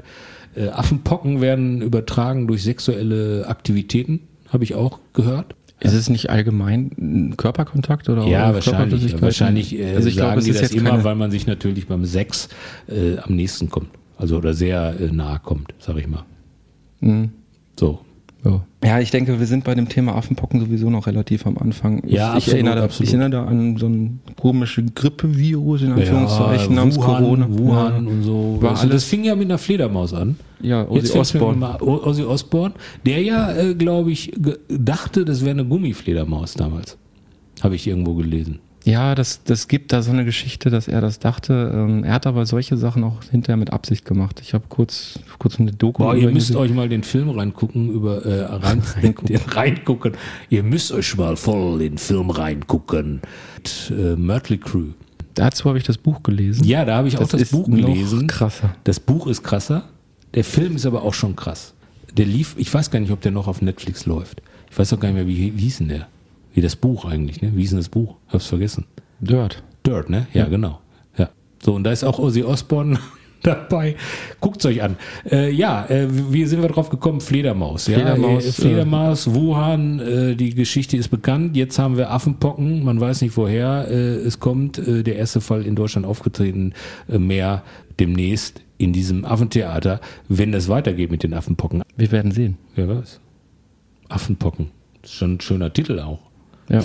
Äh, Affenpocken werden übertragen durch sexuelle Aktivitäten, habe ich auch gehört. Ist es nicht allgemein ein Körperkontakt oder Ja, wahrscheinlich. Wahrscheinlich äh, also ich sagen glaube, es die ist das jetzt immer, weil man sich natürlich beim Sex äh, am nächsten kommt. Also oder sehr äh, nahe kommt, sag ich mal. Mhm. So. Ja. ja, ich denke, wir sind bei dem Thema Affenpocken sowieso noch relativ am Anfang. Ja, ich, absolut, ich, erinnere, absolut. ich erinnere da an so ein komisches Grippevirus, in Anführungszeichen, ja, namens Wuhan, Corona. Wuhan ja. und so. War Weißt du, das alles- fing ja mit einer Fledermaus an. Ja, Jetzt Ozzy fängt's mit Osbourne. mal- O- Ozzy Osbourne, der ja, äh, glaube ich, dachte, das wäre eine Gummifledermaus damals. Habe ich irgendwo gelesen. Ja, das, das gibt da so eine Geschichte, dass er das dachte. Ähm, er hat aber solche Sachen auch hinterher mit Absicht gemacht. Ich habe kurz, kurz eine Doku Boah, ihr müsst euch mal den Film reingucken, über äh, rein, Reingucken. Den reingucken. Ihr müsst euch mal voll in den Film reingucken. Mit, äh, Mötley Crew. Dazu habe ich das Buch gelesen. Ja, da habe ich auch das ist Buch noch gelesen. krasser. Das Buch ist krasser. Der Film ist aber auch schon krass. Der lief, ich weiß gar nicht, ob der noch auf Netflix läuft. Ich weiß auch gar nicht mehr, wie, wie hieß denn der? Wie das Buch eigentlich, ne? Wie hieß denn das Buch? Hab's vergessen. Dirt. Dirt, ne? Ja, genau. Ja. So, und da ist auch Ozzy Osbourne dabei. Guckt's euch an. Äh, ja, äh, wie sind wir drauf gekommen? Fledermaus. Ja, Fledermaus, äh, Fledermaus, Wuhan, äh, die Geschichte ist bekannt. Jetzt haben wir Affenpocken. Man weiß nicht woher äh, es kommt. Äh, der erste Fall in Deutschland aufgetreten. Äh, mehr demnächst in diesem Affentheater, wenn das weitergeht mit den Affenpocken. Wir werden sehen. Wer weiß? Affenpocken. Ist schon ein schöner Titel auch. Ja.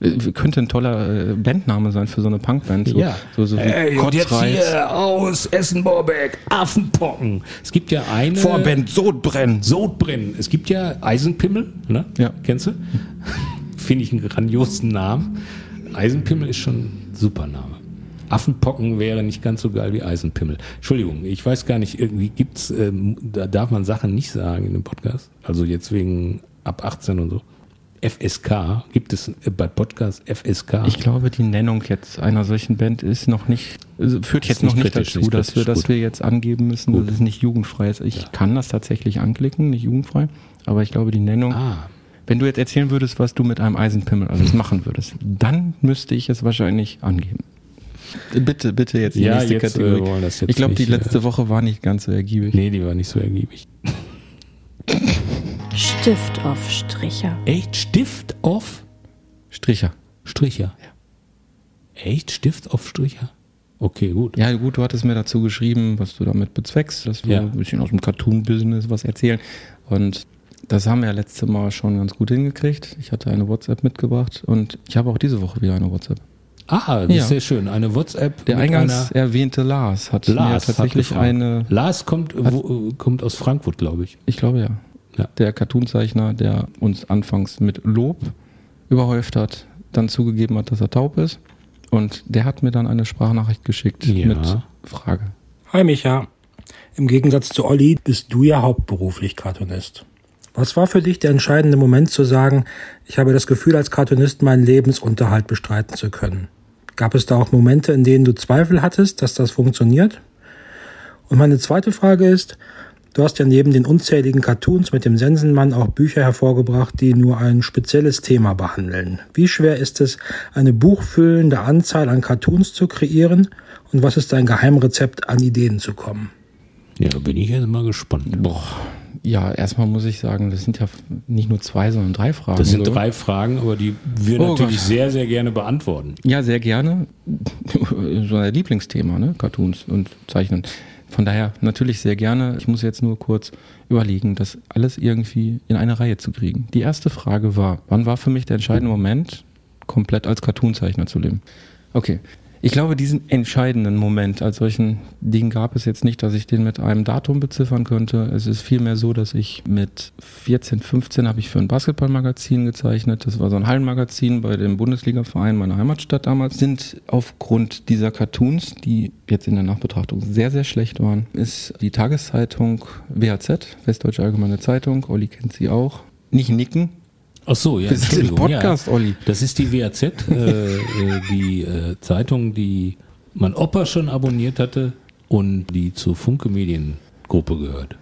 Äh, Könnte ein toller äh, Bandname sein für so eine Punkband. So, so, so wie Ey, und jetzt hier aus Essen-Borbeck, Affenpocken. Es gibt ja eine... Vorband Sodbrennen. Sodbrennen. Es gibt ja Eisenpimmel, ne? Ja. Kennst du? Finde ich einen grandiosen Namen. Eisenpimmel ist schon ein super Name. Affenpocken wäre nicht ganz so geil wie Eisenpimmel. Entschuldigung, ich weiß gar nicht, irgendwie gibt's, ähm, da darf man Sachen nicht sagen in dem Podcast. Also jetzt wegen ab 18 und so. FSK, gibt es äh, bei Podcast FSK? Ich glaube, die Nennung jetzt einer solchen Band ist noch nicht, also führt Ist jetzt nicht noch nicht dazu, nicht dass wir, dass gut. wir jetzt angeben müssen, Gut. dass es nicht jugendfrei ist. Ich kann das tatsächlich anklicken, nicht jugendfrei, aber ich glaube, die Nennung, ah, wenn du jetzt erzählen würdest, was du mit einem Eisenpimmel alles machen würdest, dann müsste ich es wahrscheinlich angeben. Bitte, bitte jetzt die Ja, nächste jetzt, äh, Kategorie. das jetzt ich glaube, die äh, letzte Woche war nicht ganz so ergiebig. nee, die war nicht so ergiebig. Stift auf Stricher. Echt? Stift auf Stricher. Stricher? Echt? Stift auf Stricher? Okay, gut. Ja, gut, du hattest mir dazu geschrieben, was du damit bezweckst, dass wir Ja. ein bisschen aus dem Cartoon-Business was erzählen. Und das haben wir ja letzte Mal schon ganz gut hingekriegt. Ich hatte eine WhatsApp mitgebracht und ich habe auch diese Woche wieder eine WhatsApp. Ah, das Ja. ist sehr schön. Eine WhatsApp Der mit eingangs einer erwähnte Lars hat mir Lars tatsächlich hat eine, Lars kommt, wo, äh, kommt aus Frankfurt, glaube ich. ich glaube ja, Ja. der Cartoonzeichner, der uns anfangs mit Lob überhäuft hat, dann zugegeben hat, dass er taub ist. Und der hat mir dann eine Sprachnachricht geschickt Ja. mit Frage. Hi Micha. Im Gegensatz zu Olli bist du ja hauptberuflich Cartoonist. Was war für dich der entscheidende Moment zu sagen, ich habe das Gefühl, als Cartoonist meinen Lebensunterhalt bestreiten zu können? Gab es da auch Momente, in denen du Zweifel hattest, dass das funktioniert? Und meine zweite Frage ist, du hast ja neben den unzähligen Cartoons mit dem Sensenmann auch Bücher hervorgebracht, die nur ein spezielles Thema behandeln. Wie schwer ist es, eine buchfüllende Anzahl an Cartoons zu kreieren? Und was ist dein Geheimrezept, an Ideen zu kommen? Ja, da bin ich jetzt mal gespannt. Boah, ja, erstmal muss ich sagen, das sind ja nicht nur zwei, sondern drei Fragen. Das sind so. drei Fragen, aber die wir Oh natürlich Gott. sehr, sehr gerne beantworten. Ja, sehr gerne. so ein Lieblingsthema, ne? Cartoons und Zeichnen. Von daher natürlich sehr gerne. Ich muss jetzt nur kurz überlegen, das alles irgendwie in eine Reihe zu kriegen. Die erste Frage war, wann war für mich der entscheidende Moment, komplett als Cartoonzeichner zu leben? Okay. Ich glaube, diesen entscheidenden Moment als solchen Ding gab es jetzt nicht, dass ich den mit einem Datum beziffern könnte. Es ist vielmehr so, dass ich mit 14, 15 habe ich für ein Basketballmagazin gezeichnet. Das war so ein Hallenmagazin bei dem Bundesligaverein meiner Heimatstadt damals. Sind aufgrund dieser Cartoons, die jetzt in der Nachbetrachtung sehr, sehr schlecht waren, ist die Tageszeitung WAZ, Westdeutsche Allgemeine Zeitung, Olli kennt sie auch, nicht nicken. Ach so, ja. Wir sind im Podcast, ja. Olli. Das ist die WAZ, äh, äh, die äh, Zeitung, die mein Opa schon abonniert hatte und die zur Funke Mediengruppe gehört.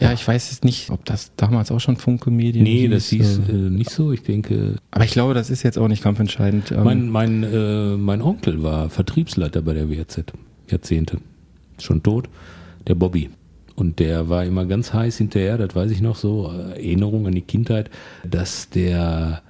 Ja, ich weiß jetzt nicht, ob das damals auch schon Funke Medien Nee, hieß, das hieß äh, äh, nicht so. Ich denke, Aber ich glaube, das ist jetzt auch nicht kampfentscheidend. Ähm, mein, mein, äh, mein Onkel war Vertriebsleiter bei der WAZ. Jahrzehnte. Schon tot. Der Bobby. Und der war immer ganz heiß hinterher, das weiß ich noch so, äh, Erinnerung an die Kindheit, dass der,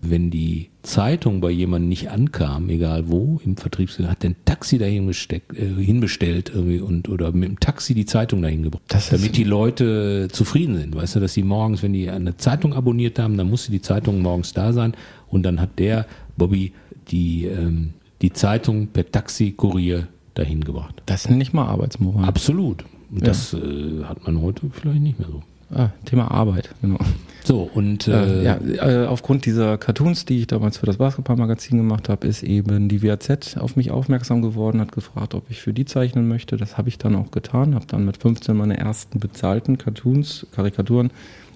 wenn die Zeitung bei jemandem nicht ankam, egal wo, im Vertriebsleiter, hat der ein Taxi dahin gesteckt, äh, hinbestellt irgendwie und oder mit dem Taxi die Zeitung dahin gebracht. Damit die Leute zufrieden sind. Weißt du, dass die morgens, wenn die eine Zeitung abonniert haben, dann musste die Zeitung morgens da sein und dann hat der, Bobby, die, ähm, die Zeitung per Taxi-Kurier dahin gebracht. das nenne ich mal Arbeitsmoral. Absolut. Und das äh, hat man heute vielleicht nicht mehr so. Ah, Thema Arbeit, genau. So, und Äh, äh, ja, äh, aufgrund dieser Cartoons, die ich damals für das Basketballmagazin gemacht habe, ist eben die WAZ auf mich aufmerksam geworden, hat gefragt, ob ich für die zeichnen möchte. Das habe ich dann auch getan, habe dann mit 15 meine ersten bezahlten Cartoons, Karikaturen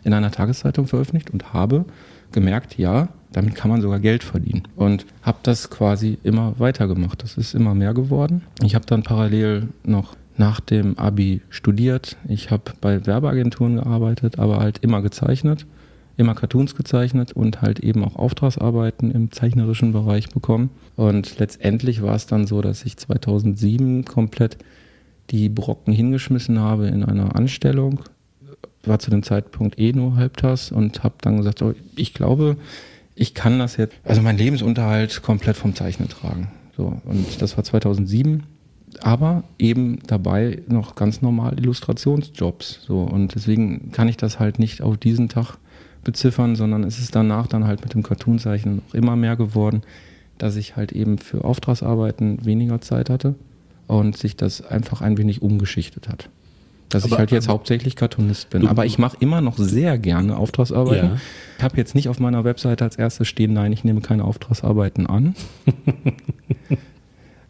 in einer Tageszeitung veröffentlicht und habe gemerkt, ja, damit kann man sogar Geld verdienen. Und habe das quasi immer weitergemacht. Das ist immer mehr geworden. Ich habe dann parallel noch nach dem Abi studiert. Ich habe bei Werbeagenturen gearbeitet, aber halt immer gezeichnet immer Cartoons gezeichnet und halt eben auch Auftragsarbeiten im zeichnerischen Bereich bekommen. Und letztendlich war es dann so, dass ich 2007 komplett die Brocken hingeschmissen habe in einer Anstellung. War zu dem Zeitpunkt eh nur Halbtags und habe dann gesagt, oh, ich glaube, ich kann das jetzt, also meinen Lebensunterhalt komplett vom Zeichnen tragen. So, und das war 2007 aber eben dabei noch ganz normal Illustrationsjobs. So, und deswegen kann ich das halt nicht auf diesen Tag beziffern, sondern es ist danach dann halt mit dem Cartoonzeichnen noch immer mehr geworden, dass ich halt eben für Auftragsarbeiten weniger Zeit hatte und sich das einfach ein wenig umgeschichtet hat. Dass ich Aber- halt jetzt hauptsächlich Cartoonist bin. Du- aber ich mache immer noch sehr gerne Auftragsarbeiten. Ja. Ich habe jetzt nicht auf meiner Webseite als erstes stehen, nein, ich nehme keine Auftragsarbeiten an.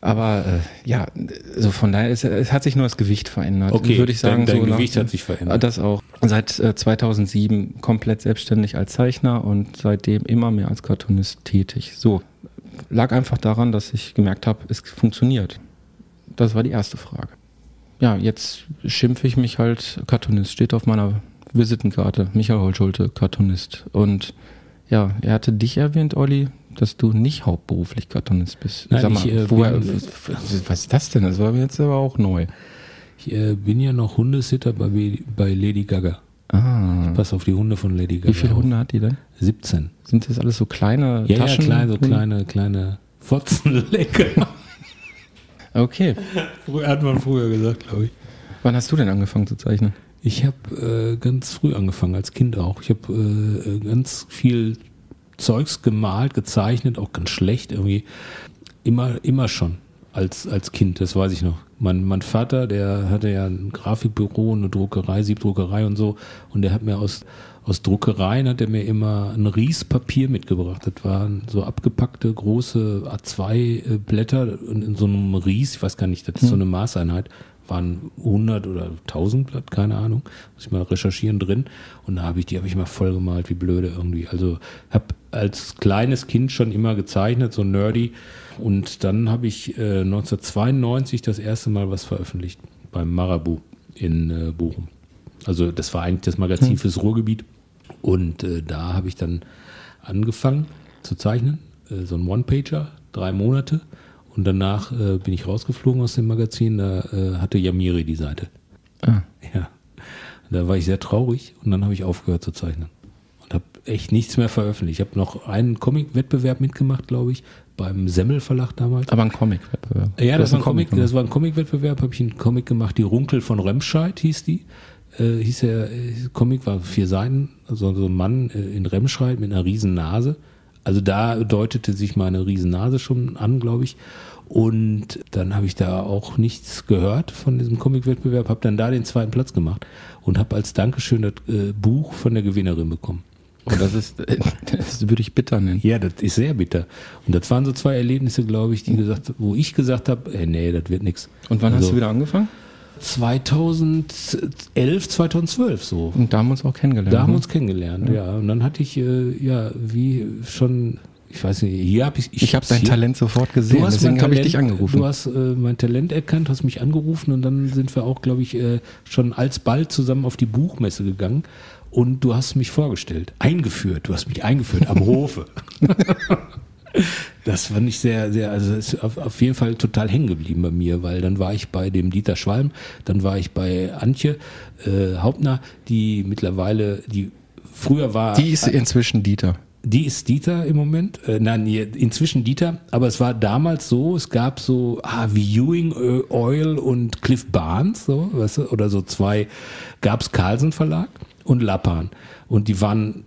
Aber äh, ja, so von daher, ist, es hat sich nur das Gewicht verändert. Okay, würde ich sagen. dein- dein so Gewicht hat sich verändert. Das auch. Seit äh, 2007 komplett selbstständig als Zeichner und seitdem immer mehr als Cartoonist tätig. So, lag einfach daran, dass ich gemerkt habe, es funktioniert. Das war die erste Frage. Ja, jetzt schimpfe ich mich halt Cartoonist. Steht auf meiner Visitenkarte. Michael Holschulte, Cartoonist. Und ja, er hatte dich erwähnt, Olli, dass du nicht hauptberuflich Cartoonist bist. Nein, Sag mal, ich, äh, woher, bin- was ist das denn? Das war mir jetzt aber auch neu. ich äh, bin ja noch Hundesitter bei, bei Lady Gaga. Ah. Pass auf die Hunde von Lady Gaga. Wie viele auf. Hunde hat die denn? 17. Sind das alles so kleine Ja, ja, Taschen? kleine, so kleine, kleine Fotzenlecker. Okay. hat man früher gesagt, glaube ich. Wann hast du denn angefangen zu zeichnen? Ich habe äh, ganz früh angefangen, als Kind auch. Ich habe äh, ganz viel Zeugs gemalt, gezeichnet, auch ganz schlecht irgendwie. Immer, immer schon als, als Kind, das weiß ich noch. Mein, mein Vater, der hatte ja ein Grafikbüro, eine Druckerei, Siebdruckerei und so. Und der hat mir aus, aus Druckereien hat er mir immer ein Ries Papier mitgebracht. Das waren so abgepackte große A2-Blätter und in so einem Ries, ich weiß gar nicht, das ist so eine Maßeinheit, waren 100 oder 1000 Blatt, keine Ahnung, muss ich mal recherchieren drin. Und da habe ich die habe ich mal voll gemalt, wie blöde irgendwie. Also habe als kleines Kind schon immer gezeichnet, so nerdy. Und dann habe ich äh, 1992 das erste Mal was veröffentlicht beim Marabu in äh, Bochum. Also das war eigentlich das Magazin fürs Ruhrgebiet. Und äh, da habe ich dann angefangen zu zeichnen, äh, so ein One-Pager, drei Monate. Und danach äh, bin ich rausgeflogen aus dem Magazin, da äh, hatte Yamiri die Seite. Ah. Ja. Da war ich sehr traurig und dann habe ich aufgehört zu zeichnen. Echt nichts mehr veröffentlicht. Ich habe noch einen Comic-Wettbewerb mitgemacht, glaube ich, beim Semmel Verlag damals. Aber ein Comic-Wettbewerb. Ja, das war ein Comic, gemacht. das war ein Comic-Wettbewerb, habe ich einen Comic gemacht, die Runkel von Remscheid hieß die. Äh, hieß der äh, Comic, war vier Seiten, also so ein Mann äh, in Remscheid mit einer riesen Nase. Also da deutete sich meine riesen Nase schon an, glaube ich. Und dann habe ich da auch nichts gehört von diesem Comic-Wettbewerb, habe dann da den zweiten Platz gemacht und habe als Dankeschön das äh, Buch von der Gewinnerin bekommen. Und das ist, äh, das würde ich bitter nennen. Ja, das ist sehr bitter. Und das waren so zwei Erlebnisse, glaube ich, die gesagt, wo ich gesagt habe, ey, nee, das wird nix. Und wann hast Also du wieder angefangen? 2011, 2012 so. Und da haben wir uns auch kennengelernt. Da haben wir ne? uns kennengelernt, ja. Und dann hatte ich, äh, ja, wie schon, ich weiß nicht, hier habe ich... Ich habe dein hier- Talent sofort gesehen, Du hast deswegen habe ich Talent- dich angerufen. Du hast äh, mein Talent erkannt, hast mich angerufen und dann sind wir auch, glaube ich, äh, schon alsbald zusammen auf die Buchmesse gegangen und du hast mich vorgestellt, eingeführt, du hast mich eingeführt am Hofe. Das fand ich sehr, sehr, also ist auf, auf jeden Fall total hängen geblieben bei mir, weil dann war ich bei dem Dieter Schwalm, dann war ich bei Antje äh, Hauptner, die mittlerweile, die früher war. Die ist inzwischen Dieter. Die ist Dieter im Moment. Äh, nein, inzwischen Dieter. Aber es war damals so, es gab so ah, wie Ewing äh, Oil und Cliff Barnes, so, weißt du, oder so zwei, gab's Carlsen Verlag und Lappan. Und die waren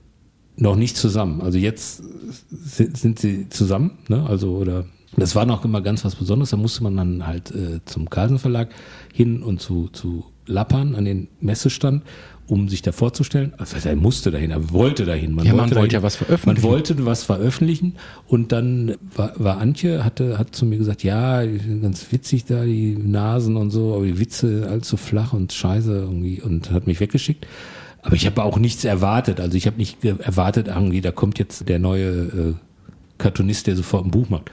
noch nicht zusammen. Also jetzt sind, sind sie zusammen, ne? Also oder das war noch immer ganz was Besonderes. Da musste man dann halt äh, zum Carlsen Verlag hin und zu, zu Lappan an den Messestand, um sich da vorzustellen. Also er musste dahin, er wollte dahin. Ja, man wollte dahin. ja was veröffentlichen. Man wollte was veröffentlichen und dann war, war Antje, hatte, hat zu mir gesagt, ja, ganz witzig da, die Nasen und so, aber die Witze allzu flach und scheiße irgendwie und hat mich weggeschickt. Aber ich habe auch nichts erwartet. Also ich habe nicht erwartet, irgendwie, da kommt jetzt der neue äh, Cartoonist, der sofort ein Buch macht.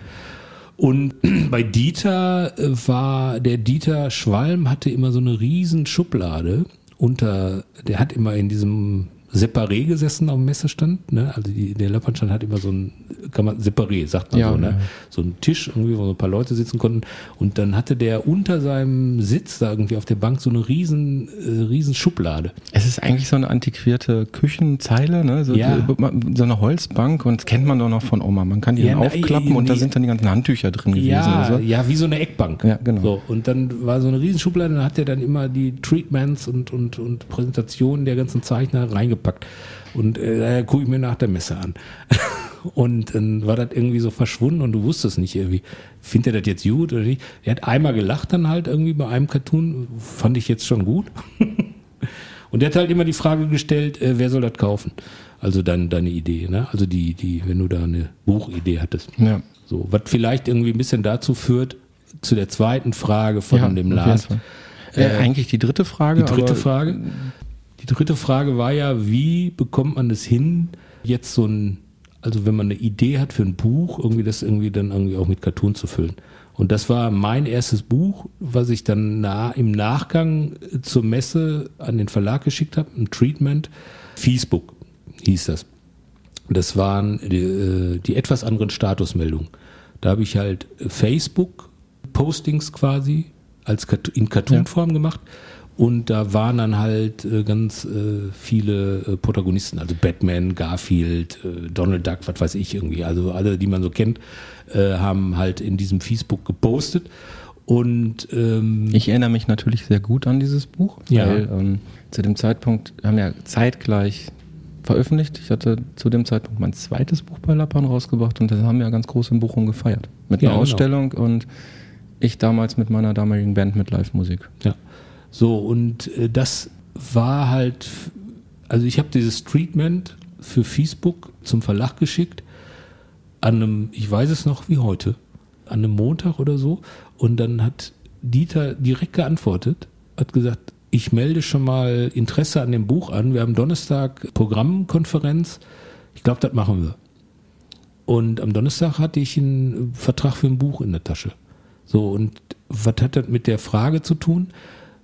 Und bei Dieter äh, war, der Dieter Schwalm hatte immer so eine riesen Schublade unter, der hat immer in diesem Separé gesessen am Messestand, ne? Also die, der Lappernstand hat immer so ein, kann man, Separé, sagt man Ja, so, ne? ja. So ein Tisch irgendwie, wo so ein paar Leute sitzen konnten. Und dann hatte der unter seinem Sitz da irgendwie auf der Bank so eine riesen, äh, riesen Schublade. Es ist eigentlich so eine antiquierte Küchenzeile, ne? so, Ja. die, so eine Holzbank und das kennt man doch noch von Oma. Man kann die dann na, aufklappen und da sind dann die ganzen Handtücher drin gewesen. Ja, so. ja, wie so eine Eckbank. Ja, genau. So, und dann war so eine Riesenschublade, da hat er dann immer die Treatments und, und, und Präsentationen der ganzen Zeichner reingepackt. Und äh, gucke ich mir nach der Messe an. und dann war das irgendwie so verschwunden und du wusstest nicht irgendwie, findet er das jetzt gut oder nicht. Er hat einmal gelacht dann halt irgendwie bei einem Cartoon, fand ich jetzt schon gut. Und der hat halt immer die Frage gestellt, äh, wer soll das kaufen? Also dein, deine Idee, ne? Also die, die, wenn du da eine Buchidee hattest. Ja. So, was vielleicht irgendwie ein bisschen dazu führt, zu der zweiten Frage von Ja, dem Lars. Äh, eigentlich die dritte Frage. Die dritte Frage. Die dritte Frage war ja, wie bekommt man es hin, jetzt so ein, also wenn man eine Idee hat für ein Buch, irgendwie das irgendwie dann irgendwie auch mit Cartoon zu füllen. Und das war mein erstes Buch, was ich dann na, im Nachgang zur Messe an den Verlag geschickt habe, ein Treatment. Facebook hieß das. Das waren die, äh, die etwas anderen Statusmeldungen. Da habe ich halt Facebook-Postings quasi als in Cartoon-Form gemacht. Und da waren dann halt äh, ganz äh, viele äh, Protagonisten, also Batman, Garfield, äh, Donald Duck, was weiß ich irgendwie. Also alle, die man so kennt, äh, haben halt in diesem Facebook gepostet. Und ähm, Ich erinnere mich natürlich sehr gut an dieses Buch, Ja. weil ähm, zu dem Zeitpunkt haben wir zeitgleich veröffentlicht. Ich hatte zu dem Zeitpunkt mein zweites Buch bei Lappan rausgebracht und das haben wir ganz groß in Bochum gefeiert. Mit Ja, einer genau. Ausstellung und ich damals mit meiner damaligen Band mit Live-Musik. Ja. So, und äh, das war halt, also ich habe dieses Treatment für Facebook zum Verlag geschickt, an einem, ich weiß es noch wie heute, an einem Montag oder so. Und dann hat Dieter direkt geantwortet, hat gesagt, ich melde schon mal Interesse an dem Buch an. Wir haben Donnerstag Programmkonferenz. Ich glaube, das machen wir. und am Donnerstag hatte ich einen Vertrag für ein Buch in der Tasche. So, und was hat das mit der Frage zu tun?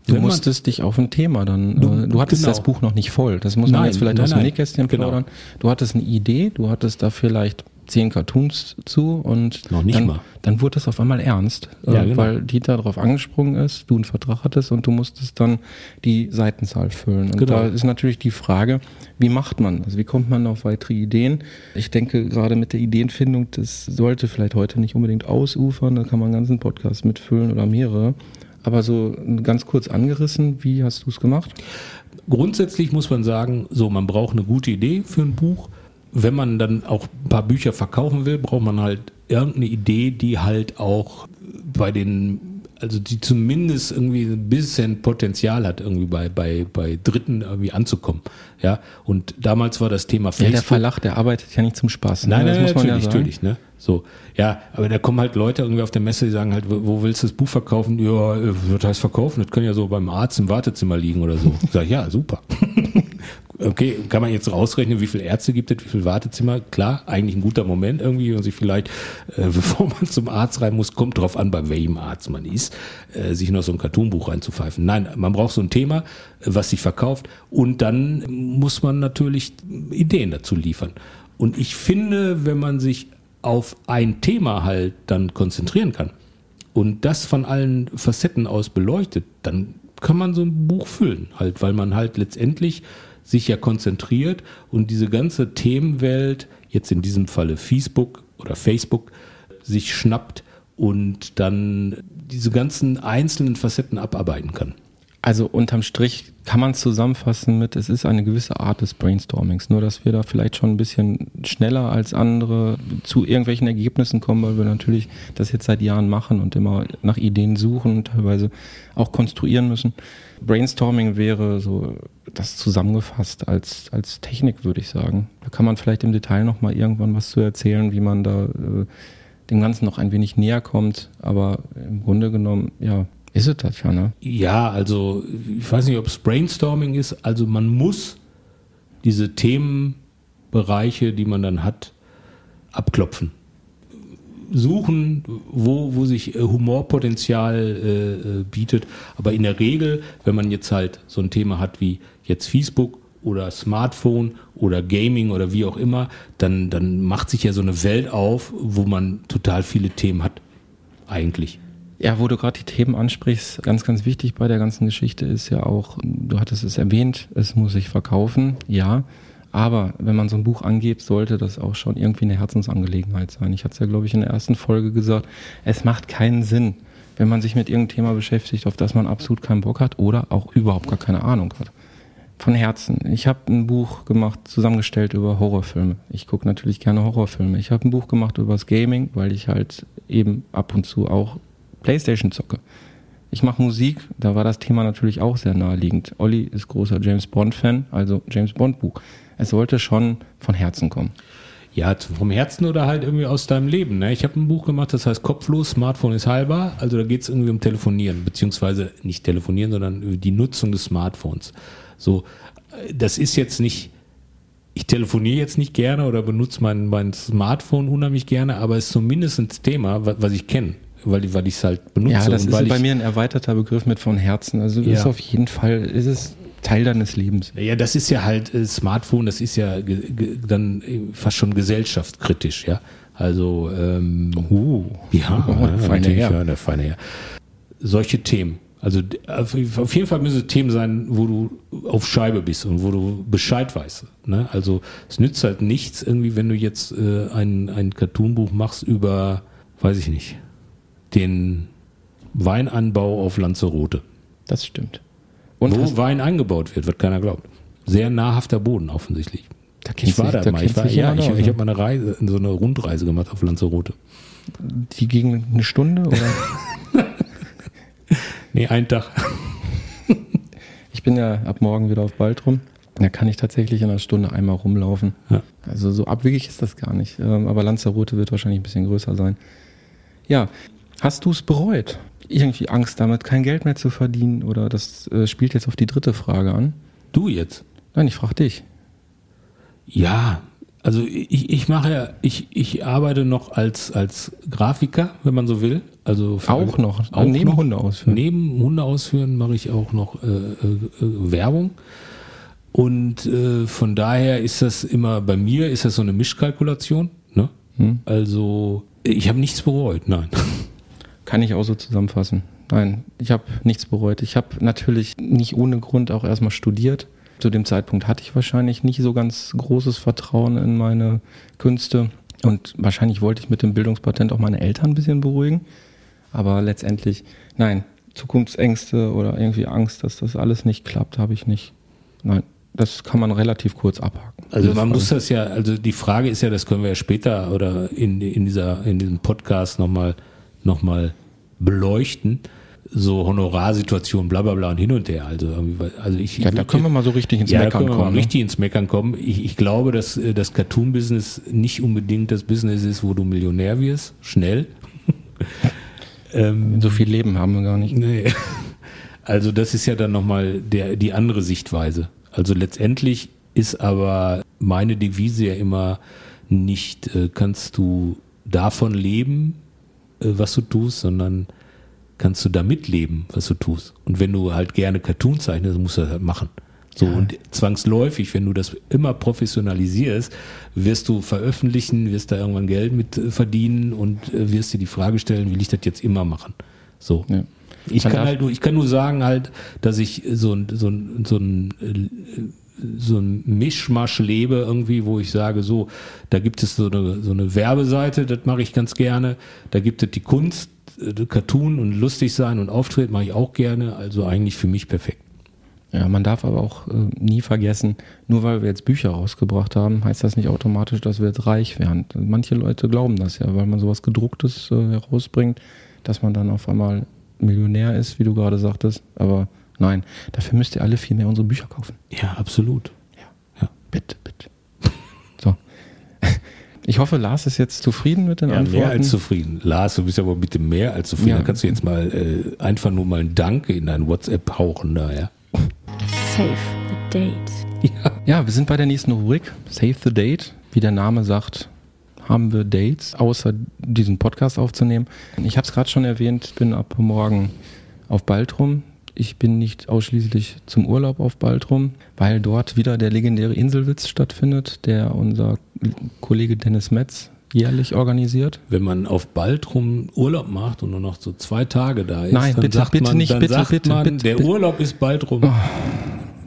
Du musstest dich auf ein Thema dann. Du- äh, Du, hattest genau. das Buch noch nicht voll. Das muss man Nein, jetzt vielleicht nein, aus dem. Nähkästchen Genau. plaudern. Du hattest eine Idee, du hattest da vielleicht zehn Cartoons zu und Noch nicht dann, mal. dann wurde es auf einmal ernst, Ja, äh, genau. weil Dieter darauf angesprungen ist, du einen Vertrag hattest und du musstest dann die Seitenzahl füllen. Und Genau. da ist natürlich die Frage, wie macht man? Also wie kommt man auf weitere Ideen? Ich denke gerade mit der Ideenfindung, das sollte vielleicht heute nicht unbedingt ausufern, da kann man einen ganzen Podcast mitfüllen oder mehrere. Aber so ganz kurz angerissen, wie hast du es gemacht? grundsätzlich muss man sagen, so man braucht eine gute Idee für ein Buch. Wenn man dann auch ein paar Bücher verkaufen will, braucht man halt irgendeine Idee, die halt auch bei den, also die zumindest irgendwie ein bisschen Potenzial hat, irgendwie bei, bei, bei Dritten irgendwie anzukommen. Ja, und damals war das Thema Ja, Facebook. der Verlag, der arbeitet ja nicht zum Spaß. Ne? Nein, das nein, muss man natürlich, ja sagen. natürlich, ne? So, ja, aber da kommen halt Leute irgendwie auf der Messe, die sagen halt, wo, willst du das Buch verkaufen? Ja, äh, was heißt verkaufen? Das kann ja so beim Arzt im Wartezimmer liegen oder so. Ich sag, ja, super. Okay, kann man jetzt rausrechnen, wie viele Ärzte gibt es, wie viele Wartezimmer? Klar, eigentlich ein guter Moment irgendwie und sich vielleicht, äh, bevor man zum Arzt rein muss, kommt drauf an, bei welchem Arzt man ist, äh, sich noch so ein Cartoonbuch reinzupfeifen. Nein, man braucht so ein Thema, äh, was sich verkauft und dann muss man natürlich Ideen dazu liefern. Und ich finde, wenn man sich auf ein Thema halt dann konzentrieren kann und das von allen Facetten aus beleuchtet, dann kann man so ein Buch füllen, halt, weil man halt letztendlich sich ja konzentriert und diese ganze Themenwelt, jetzt in diesem Falle Facebook oder Facebook, sich schnappt und dann diese ganzen einzelnen Facetten abarbeiten kann. Also unterm Strich kann man es zusammenfassen mit, es ist eine gewisse Art des Brainstormings. Nur, dass wir da vielleicht schon ein bisschen schneller als andere zu irgendwelchen Ergebnissen kommen, weil wir natürlich das jetzt seit Jahren machen und immer nach Ideen suchen und teilweise auch konstruieren müssen. Brainstorming wäre so das zusammengefasst als, als Technik, würde ich sagen. Da kann man vielleicht im Detail nochmal irgendwann was zu erzählen, wie man da äh, dem Ganzen noch ein wenig näher kommt. Aber im Grunde genommen, ja, ist es das ja, ne? Ja, also ich weiß nicht, ob es Brainstorming ist. Also man muss diese Themenbereiche, die man dann hat, abklopfen. Suchen, wo, wo sich äh, Humorpotenzial äh, äh, bietet. Aber in der Regel, wenn man jetzt halt so ein Thema hat wie jetzt Facebook oder Smartphone oder Gaming oder wie auch immer, dann, dann macht sich ja so eine Welt auf, wo man total viele Themen hat. Eigentlich. Ja, wo du gerade die Themen ansprichst, ganz, ganz wichtig bei der ganzen Geschichte ist ja auch, du hattest es erwähnt, es muss sich verkaufen, ja. Aber wenn man so ein Buch angeht, sollte das auch schon irgendwie eine Herzensangelegenheit sein. Ich hatte es ja, glaube ich, in der ersten Folge gesagt, es macht keinen Sinn, wenn man sich mit irgendeinem Thema beschäftigt, auf das man absolut keinen Bock hat oder auch überhaupt gar keine Ahnung hat. Von Herzen. Ich habe ein Buch gemacht, zusammengestellt über Horrorfilme. Ich gucke natürlich gerne Horrorfilme. Ich habe ein Buch gemacht über das Gaming, weil ich halt eben ab und zu auch Playstation zocke. Ich mache Musik, da war das Thema natürlich auch sehr naheliegend. Olli ist großer James Bond-Fan, also James Bond-Buch. Es sollte schon von Herzen kommen. Ja, vom Herzen oder halt irgendwie aus deinem Leben. Ne? Ich habe ein Buch gemacht, das heißt Kopflos, Smartphone ist heilbar. Also da geht es irgendwie um Telefonieren, beziehungsweise nicht Telefonieren, sondern die Nutzung des Smartphones. So, das ist jetzt nicht, ich telefoniere jetzt nicht gerne oder benutze mein, mein Smartphone unheimlich gerne, aber es ist zumindest ein Thema, wa- was ich kenne, weil, weil ich es halt benutze. Ja, das ist bei mir ein erweiterter Begriff mit von Herzen. Also Ja. ist auf jeden Fall, ist es Teil deines Lebens. Ja, das ist ja halt äh, Smartphone, das ist ja dann äh, fast schon gesellschaftskritisch, ja. Also ähm, Uh, ja, Oh, ja, feine Herr. ja, der feine Herr. Solche Themen. Also auf jeden Fall müssen es Themen sein, wo du auf Scheibe bist und wo du Bescheid weißt. Ne? Also es nützt halt nichts irgendwie, wenn du jetzt äh, ein, ein Cartoonbuch machst über, weiß ich nicht, den Weinanbau auf Lanzarote. Das stimmt. Und wo Wein angebaut wird, wird keiner glaubt. Sehr nahrhafter Boden offensichtlich. Ich war da, mal. Ich, war, ja, ich, ich ne? habe mal eine Reise, so eine Rundreise gemacht auf Lanzarote. Die gegen eine Stunde oder? Nee, einen Tag. ich bin ja ab morgen wieder auf Baltrum. Da kann ich tatsächlich in einer Stunde einmal rumlaufen. Ja. Also so abwegig ist das gar nicht. Ähm, Aber Lanzarote wird wahrscheinlich ein bisschen größer sein. Ja, hast du es bereut? Irgendwie Angst damit, kein Geld mehr zu verdienen? Oder das äh, spielt jetzt auf die dritte Frage an? Du jetzt? Nein, ich frage dich. Ja, Also ich, ich mache ja, ich, ich arbeite noch als, als Grafiker, wenn man so will. Also Auch noch, auch neben noch. Hunde ausführen. Neben Hunde ausführen mache ich auch noch äh, äh, äh, Werbung. Und äh, von daher ist das immer, bei mir ist das so eine Mischkalkulation. Ne? Hm. Also ich habe nichts bereut, nein. Kann ich auch so zusammenfassen. Nein, ich habe nichts bereut. Ich habe natürlich nicht ohne Grund auch erstmal studiert. Zu dem Zeitpunkt hatte ich wahrscheinlich nicht so ganz großes Vertrauen in meine Künste. Und wahrscheinlich wollte ich mit dem Bildungspatent auch meine Eltern ein bisschen beruhigen. Aber letztendlich, nein, Zukunftsängste oder irgendwie Angst, dass das alles nicht klappt, habe ich nicht. Nein, das kann man relativ kurz abhaken. Also man Frage. muss das ja, also die Frage ist ja, das können wir ja später oder in, in dieser, in diesem Podcast nochmal, noch mal beleuchten. So Honorarsituation, bla bla bla und hin und her. Also, also ich, Ja, da können wir mal so richtig ins ja, da Meckern können wir mal kommen. ne? richtig ins Meckern kommen. Ich, ich glaube, dass äh, das Cartoon-Business nicht unbedingt das Business ist, wo du Millionär wirst, schnell. ähm, So viel Leben haben wir gar nicht. Nee. Also das ist ja dann nochmal der, die andere Sichtweise. Also letztendlich ist aber meine Devise ja immer nicht, äh, kannst du davon leben, was du tust, sondern kannst du damit leben, was du tust. Und wenn du halt gerne Cartoon zeichnest, musst du das halt machen. So, und zwangsläufig, wenn du das immer professionalisierst, wirst du veröffentlichen, wirst da irgendwann Geld mit äh, verdienen und äh, wirst dir die Frage stellen, will ich das jetzt immer machen? So. Ja. Ich kann halt nur, ich kann nur sagen halt, dass ich so ein, so ein, so ein, äh, so ein Mischmasch lebe irgendwie, wo ich sage, so, da gibt es so eine, so eine Werbeseite, das mache ich ganz gerne. Da gibt es die Kunst, äh, Cartoon und lustig sein und Auftreten mache ich auch gerne. Also eigentlich für mich perfekt. Ja, man darf aber auch äh, nie vergessen, nur weil wir jetzt Bücher rausgebracht haben, heißt das nicht automatisch, dass wir jetzt reich werden. Manche Leute glauben das ja, weil man sowas gedrucktes äh, herausbringt, dass man dann auf einmal Millionär ist, wie du gerade sagtest. Aber nein, dafür müsst ihr alle viel mehr unsere Bücher kaufen. Ja, absolut. Ja, bitte, bitte. So. Ich hoffe, Lars ist jetzt zufrieden mit den Ja, Antworten. mehr als zufrieden. Lars, du bist aber bitte mehr als zufrieden. Ja. Da kannst du jetzt mal äh, einfach nur mal ein Danke in dein WhatsApp hauchen da, ja. Save the date. Ja, wir sind bei der nächsten Rubrik, Save the Date. Wie der Name sagt, haben wir Dates, außer diesen Podcast aufzunehmen. Ich habe es gerade schon erwähnt, ich bin ab morgen auf Baltrum. Ich bin nicht ausschließlich zum Urlaub auf Baltrum, weil dort wieder der legendäre Inselwitz stattfindet, der unser Kollege Dennis Metz jährlich organisiert. Wenn man auf Baltrum Urlaub macht und nur noch so zwei Tage da ist, Nein, dann bitte, sagt bitte man, nicht, dann bitte, sagt bitte, man, bitte, der bitte. Urlaub ist Baltrum.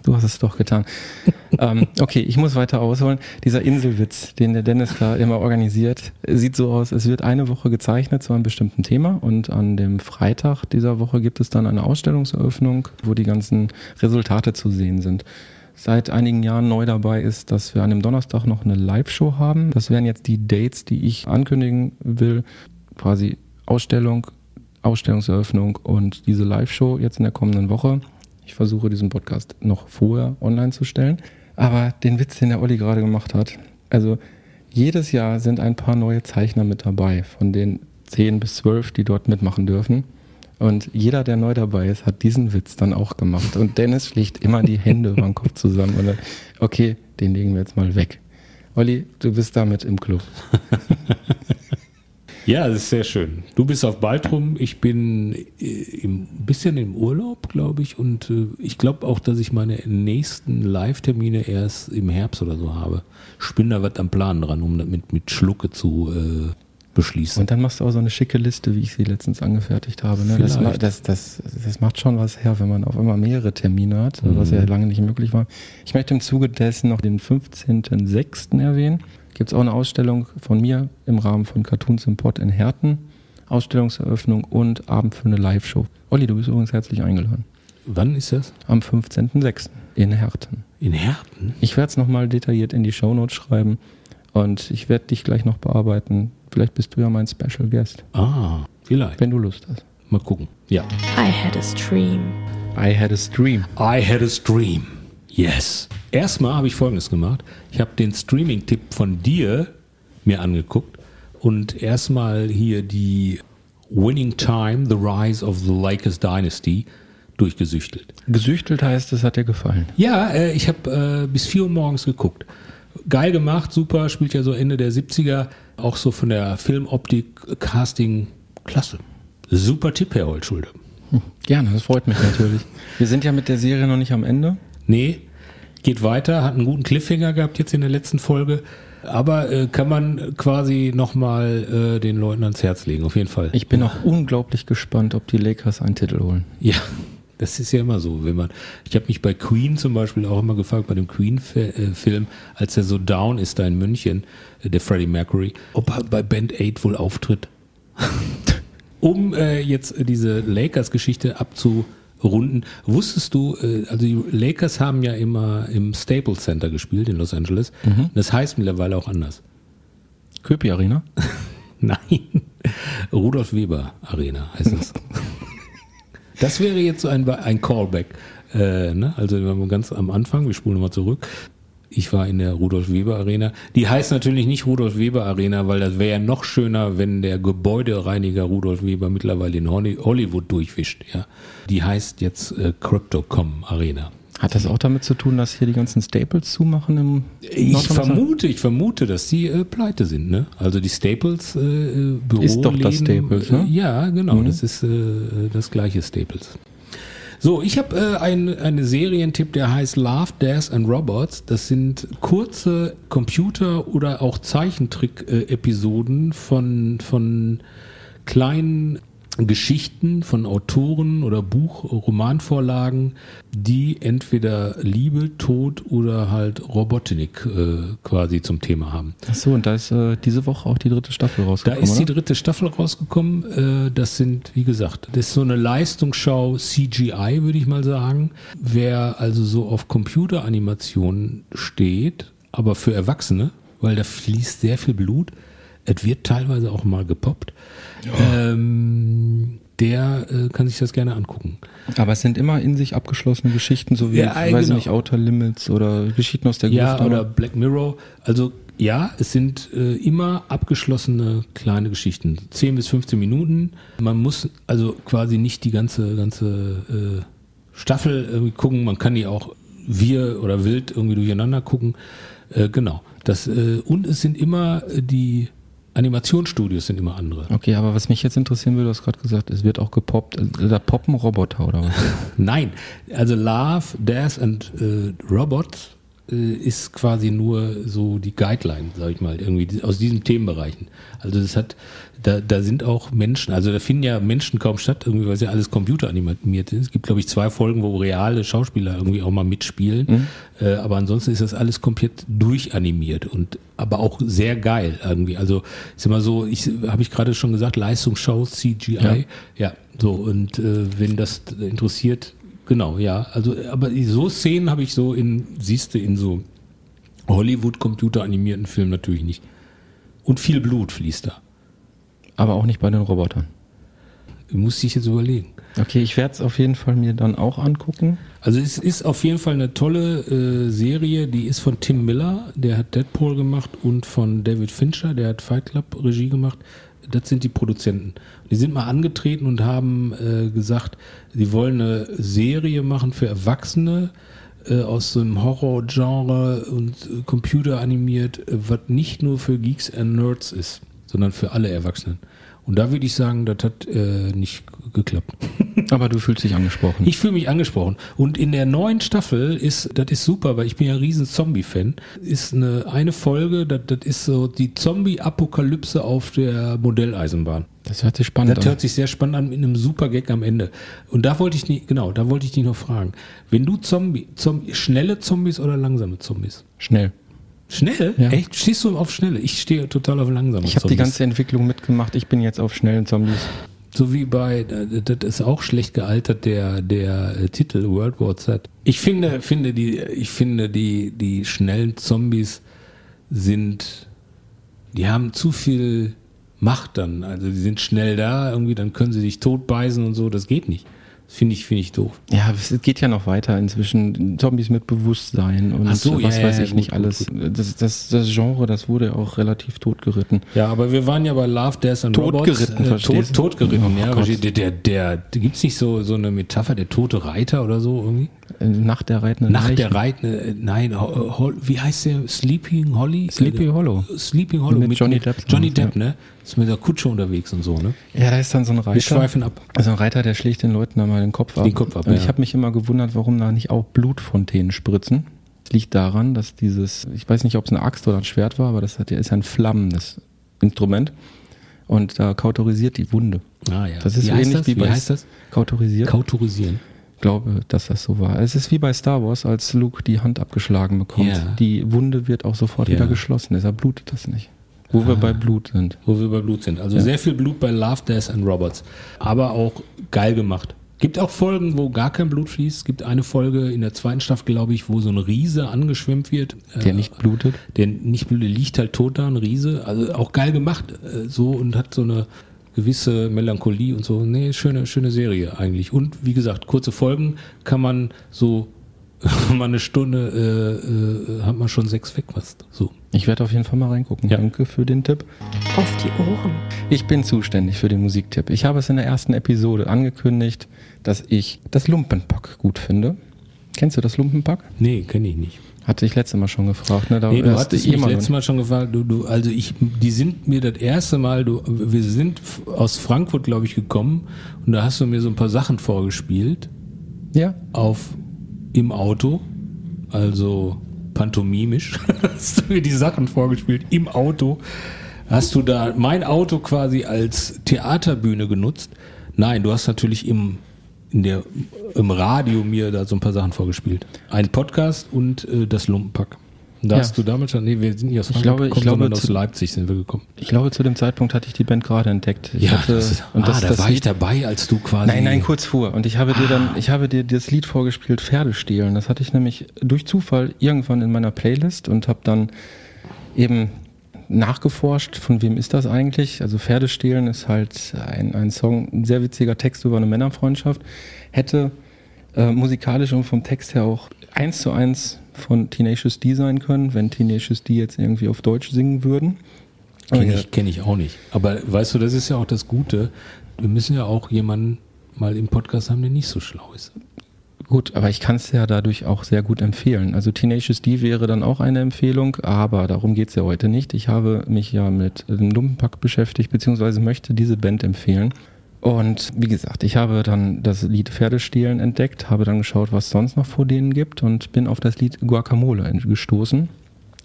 Du hast es doch getan. ähm, okay, ich muss weiter ausholen. Dieser Inselwitz, den der Dennis da immer organisiert, sieht so aus, es wird eine Woche gezeichnet zu einem bestimmten Thema und an dem Freitag dieser Woche gibt es dann eine Ausstellungseröffnung, wo die ganzen Resultate zu sehen sind. Seit einigen Jahren neu dabei ist, dass wir an dem Donnerstag noch eine Live-Show haben. Das wären jetzt die Dates, die ich ankündigen will. Quasi Ausstellung, Ausstellungseröffnung und diese Live-Show jetzt in der kommenden Woche. Ich versuche diesen Podcast noch vorher online zu stellen. Aber den Witz, den der Olli gerade gemacht hat, also jedes Jahr sind ein paar neue Zeichner mit dabei, von den 10 bis 12, die dort mitmachen dürfen. Und jeder, der neu dabei ist, hat diesen Witz dann auch gemacht. Und Dennis schlägt immer die Hände über den Kopf zusammen. Und dann, okay, den legen wir jetzt mal weg. Olli, du bist damit im Club. Ja, das ist sehr schön. Du bist auf Baltrum, ich bin äh, ein bisschen im Urlaub, glaube ich. Und äh, ich glaube auch, dass ich meine nächsten Live-Termine erst im Herbst oder so habe. Ich bin da was am Plan dran, um das mit, Schlucke zu äh, beschließen. Und dann machst du auch so eine schicke Liste, wie ich sie letztens angefertigt habe. Ne? Das, das, das, das macht schon was her, wenn man auf einmal mehrere Termine hat, was ja lange nicht möglich war. Ich möchte im Zuge dessen noch den 15.06. erwähnen. Gibt es auch eine Ausstellung von mir im Rahmen von Cartoons im Pod in Herten. Ausstellungseröffnung und Abend für eine Live-Show. Olli, du bist übrigens herzlich eingeladen. Wann ist das? Am 15.06. in Herten. In Herten? Ich werde es nochmal detailliert in die Shownotes schreiben und ich werde dich gleich noch bearbeiten. Vielleicht bist du ja mein Special Guest, Ah, vielleicht. wenn du Lust hast. Mal gucken. Ja. I had a stream. I had a stream. I had a stream. Yes. Erstmal habe ich folgendes gemacht. Ich habe den Streaming-Tipp von dir mir angeguckt und erstmal hier die Winning Time, The Rise of the Lakers Dynasty durchgesüchtelt. Gesüchtelt heißt, es hat dir gefallen. Ja, äh, ich habe äh, bis 4 Uhr morgens geguckt. geil gemacht, super, spielt ja so Ende der 70er, auch so von der Filmoptik, Casting, klasse. Super Tipp, Herr Holtschulde. Hm, gerne, das freut mich natürlich. Wir sind ja mit der Serie noch nicht am Ende. Nee, geht weiter, hat einen guten Cliffhanger gehabt jetzt in der letzten Folge. Aber äh, kann man quasi nochmal äh, den Leuten ans Herz legen, auf jeden Fall. Ich bin auch unglaublich gespannt, ob die Lakers einen Titel holen. Ja, das ist ja immer so, wenn man. Ich habe mich bei Queen zum Beispiel auch immer gefragt, bei dem Queen-Film, als er so down ist da in München, äh, der Freddie Mercury, ob er bei Band 8 wohl auftritt. um äh, jetzt diese Lakers-Geschichte abzurunden, wusstest du, äh, also die Lakers haben ja immer im Staples Center gespielt in Los Angeles. Mhm. Das heißt mittlerweile auch anders. Köpi Arena? Nein, Rudolf Weber Arena heißt das. Das wäre jetzt so ein, ein Callback. Äh, ne? Also ganz am Anfang, wir spulen nochmal zurück. Ich war in der Rudolf Weber Arena. Die heißt natürlich nicht Rudolf Weber Arena, weil das wäre ja noch schöner, wenn der Gebäudereiniger Rudolf Weber mittlerweile in Holly- Hollywood durchwischt. Ja, die heißt jetzt äh, Cryptocom Arena. Hat das auch damit zu tun, dass hier die ganzen Staples zumachen im Ich vermute, ich vermute, dass die äh, pleite sind. Ne? Also die Staples äh, äh, Büro Ist doch das Staples, ne? Äh, ja, genau. Mhm. Das ist äh, das gleiche Staples. So, ich habe äh, ein, einen Serientipp, der heißt Love, Death and Robots. Das sind kurze Computer- oder auch Zeichentrick-Episoden von, von kleinen Geschichten von Autoren oder Buch, Romanvorlagen, die entweder Liebe, Tod oder halt Robotik äh, quasi zum Thema haben. Ach so, und da ist äh, diese Woche auch die dritte Staffel Da rausgekommen, ist die oder? dritte Staffel rausgekommen. Äh, das sind, wie gesagt, das ist so eine Leistungsschau CGI, würde ich mal sagen. Wer also so auf Computeranimation steht, aber für Erwachsene, weil da fließt sehr viel Blut. Es wird teilweise auch mal gepoppt. Ähm, der äh, kann sich das gerne angucken. Aber es sind immer in sich abgeschlossene Geschichten, so wie, Ja, ich weiß genau. nicht, Outer Limits oder Geschichten aus der Ja, Gruft. oder Black Mirror. Also ja, es sind äh, immer abgeschlossene kleine Geschichten. 10 bis 15 Minuten. Man muss also quasi nicht die ganze, ganze äh, Staffel irgendwie gucken. Man kann die auch wir oder wild irgendwie durcheinander gucken. Äh, genau. Das, äh, und es sind immer äh, die Animationsstudios sind immer andere. Okay, aber was mich jetzt interessieren würde, du hast gerade gesagt, es wird auch gepoppt. Also, Da poppen Roboter oder was? Nein, also Love, Death and äh, Robots ist quasi nur so die Guideline, sag ich mal, irgendwie aus diesen Themenbereichen. Also das hat, da, da sind auch Menschen, also da finden ja Menschen kaum statt, irgendwie, weil es ja alles computeranimiert ist. Es gibt, glaube ich, zwei Folgen, wo reale Schauspieler irgendwie auch mal mitspielen. Äh, aber ansonsten ist das alles komplett durchanimiert und aber auch sehr geil irgendwie. Also ist immer so, ich habe ich gerade schon gesagt, Leistungsschau, CGI. Ja. Ja, so und äh, wenn das interessiert, genau, ja. Also, aber so Szenen habe ich so in, siehst du, in so Hollywood-Computer animierten Filmen natürlich nicht. Und viel Blut fließt da. Aber auch nicht bei den Robotern. Muss ich jetzt überlegen. Okay, ich werde es auf jeden Fall mir dann auch angucken. Also es ist auf jeden Fall eine tolle äh, Serie, die ist von Tim Miller, der hat Deadpool gemacht und von David Fincher, der hat Fight Club Regie gemacht. Das sind die Produzenten. Die sind mal angetreten und haben äh, gesagt, sie wollen eine Serie machen für Erwachsene äh, aus einem Horror-Genre und äh, computeranimiert, äh, was nicht nur für Geeks and Nerds ist, sondern für alle Erwachsenen. Und da würde ich sagen, das hat äh, nicht geklappt. Aber du fühlst dich angesprochen. Ich fühle mich angesprochen. Und in der neuen Staffel ist, das ist super, weil ich bin ja ein riesen Zombie-Fan, ist eine, eine Folge, das, das ist so die Zombie-Apokalypse auf der Modelleisenbahn. das hört sich spannend Das an. hört sich sehr spannend an mit einem super Gag am Ende. Und da wollte ich nicht, genau, da wollte ich dich noch fragen. Wenn du Zombie, Zombie schnelle Zombies oder langsame Zombies? Schnell. Schnell? Ja. Echt? Stehst du auf schnelle? Ich stehe total auf langsame Ich habe die ganze Entwicklung mitgemacht. Ich bin jetzt auf schnellen Zombies. So wie bei, äh, das ist auch schlecht gealtert, der, der äh, Titel World War Z. Ich finde, finde die, ich finde die, die schnellen Zombies sind, die haben zu viel Macht dann. Also die sind schnell da, irgendwie, dann können sie sich totbeißen und so, das geht nicht. Finde ich, finde ich doof. Ja, es geht ja noch weiter inzwischen. Zombies mit Bewusstsein und so, was ja, weiß ja, ich gut, nicht alles. Das, das, das Genre, das wurde auch relativ totgeritten. Ja, aber wir waren ja bei Love, Death and Totgeritten, Robots. Äh, verstehst tot, totgeritten, Oh ja. Gott. Der, der, der, gibt's nicht so, so eine Metapher, der tote Reiter oder so irgendwie? Äh, Nach der reitenden Nach der Leichen. Reitende, äh, nein, Ho- Ho- wie heißt der? Sleeping Holly? Sleepy Äh, Hollow. Sleeping Hollow Mit Johnny Depp. Johnny Depp, ne? Ist mit der Kutsche unterwegs und so, ne? Ja, da ist dann so ein Wir Reiter. schweifen ab. Also ein Reiter, der schlägt den Leuten einmal den Kopf ab. Den Kopf ab, Und ich ja. habe mich immer gewundert, warum da nicht auch Blutfontänen spritzen. Das liegt daran, dass dieses, ich weiß nicht, ob es eine Axt oder ein Schwert war, aber das hat, ist ja ein flammendes Instrument. Und da kautorisiert die Wunde. Ah, ja. Das ist wie ähnlich das? wie Wie bei heißt das? Kautorisiert. Kautorisieren. Ich glaube, dass das so war. Es ist wie bei Star Wars, als Luke die Hand abgeschlagen bekommt. Ja. Die Wunde wird auch sofort Ja. wieder geschlossen, deshalb blutet das nicht. Wo wir bei Blut sind. Wo wir bei Blut sind. Also sehr viel Blut bei Love, Death and Robots. Aber auch geil gemacht. Gibt auch Folgen, wo gar kein Blut fließt. Gibt eine Folge in der zweiten Staffel, glaube ich, wo so ein Riese angeschwemmt wird. Der Äh, nicht blutet. Der nicht blutet, liegt halt tot da, ein Riese. Also auch geil gemacht. äh, So und hat so eine gewisse Melancholie und so. Nee, schöne, schöne Serie eigentlich. Und wie gesagt, kurze Folgen kann man so, mal eine Stunde, äh, äh, hat man schon sechs wegpasst. So. Ich werde auf jeden Fall mal reingucken. Ja. Danke für den Tipp. Auf die Ohren. Ich bin zuständig für den Musiktipp. Ich habe es in der ersten Episode angekündigt, dass ich das Lumpenpack gut finde. Kennst du das Lumpenpack? Nee, kenne ich nicht. Hatte ich letztes Mal schon gefragt. Ne? Da Nee, du hast hattest eh mich mal- letztes Mal schon gefragt, du, du, also ich, die sind mir das erste Mal, du, wir sind aus Frankfurt, glaube ich, gekommen und da hast du mir so ein paar Sachen vorgespielt Ja, auf im Auto, also pantomimisch, hast du mir die Sachen vorgespielt im Auto. Hast du da mein Auto quasi als Theaterbühne genutzt? Nein, du hast natürlich im in der im Radio mir da so ein paar Sachen vorgespielt. Ein Podcast und äh, das Lumpenpack. Und da Ja. hast du damals schon, nee, wir sind nicht aus Ich Frankfurt glaube- ich gekommen, glaube, sondern aus zu- Leipzig sind wir gekommen. ich glaube, zu dem Zeitpunkt hatte ich die Band gerade entdeckt. Ich hatte, ist, und ah, das, da das war ich Lied, dabei, als du quasi. Nein, nein, kurz vor. Und ich habe dir dann, ich habe dir das Lied vorgespielt, Pferde stehlen. Das hatte ich nämlich durch Zufall irgendwann in meiner Playlist und habe dann eben nachgeforscht, von wem ist das eigentlich? Also Pferde stehlen ist halt ein, ein Song, ein sehr witziger Text über eine Männerfreundschaft. Hätte äh, musikalisch und vom Text her auch eins zu eins von Tenacious D sein können, wenn Tenacious D jetzt irgendwie auf Deutsch singen würden. Kenne ich, kenn ich auch nicht. Aber weißt du, das ist ja auch das Gute. Wir müssen ja auch jemanden mal im Podcast haben, der nicht so schlau ist. Gut, aber ich kann es ja dadurch auch sehr gut empfehlen. Also Tenacious D wäre dann auch eine Empfehlung, aber darum geht's ja heute nicht. Ich habe mich ja mit dem Lumpenpack beschäftigt, beziehungsweise möchte diese Band empfehlen. Und wie gesagt, ich habe dann das Lied Pferdestehlen entdeckt, habe dann geschaut, was sonst noch vor denen gibt und bin auf das Lied Guacamole gestoßen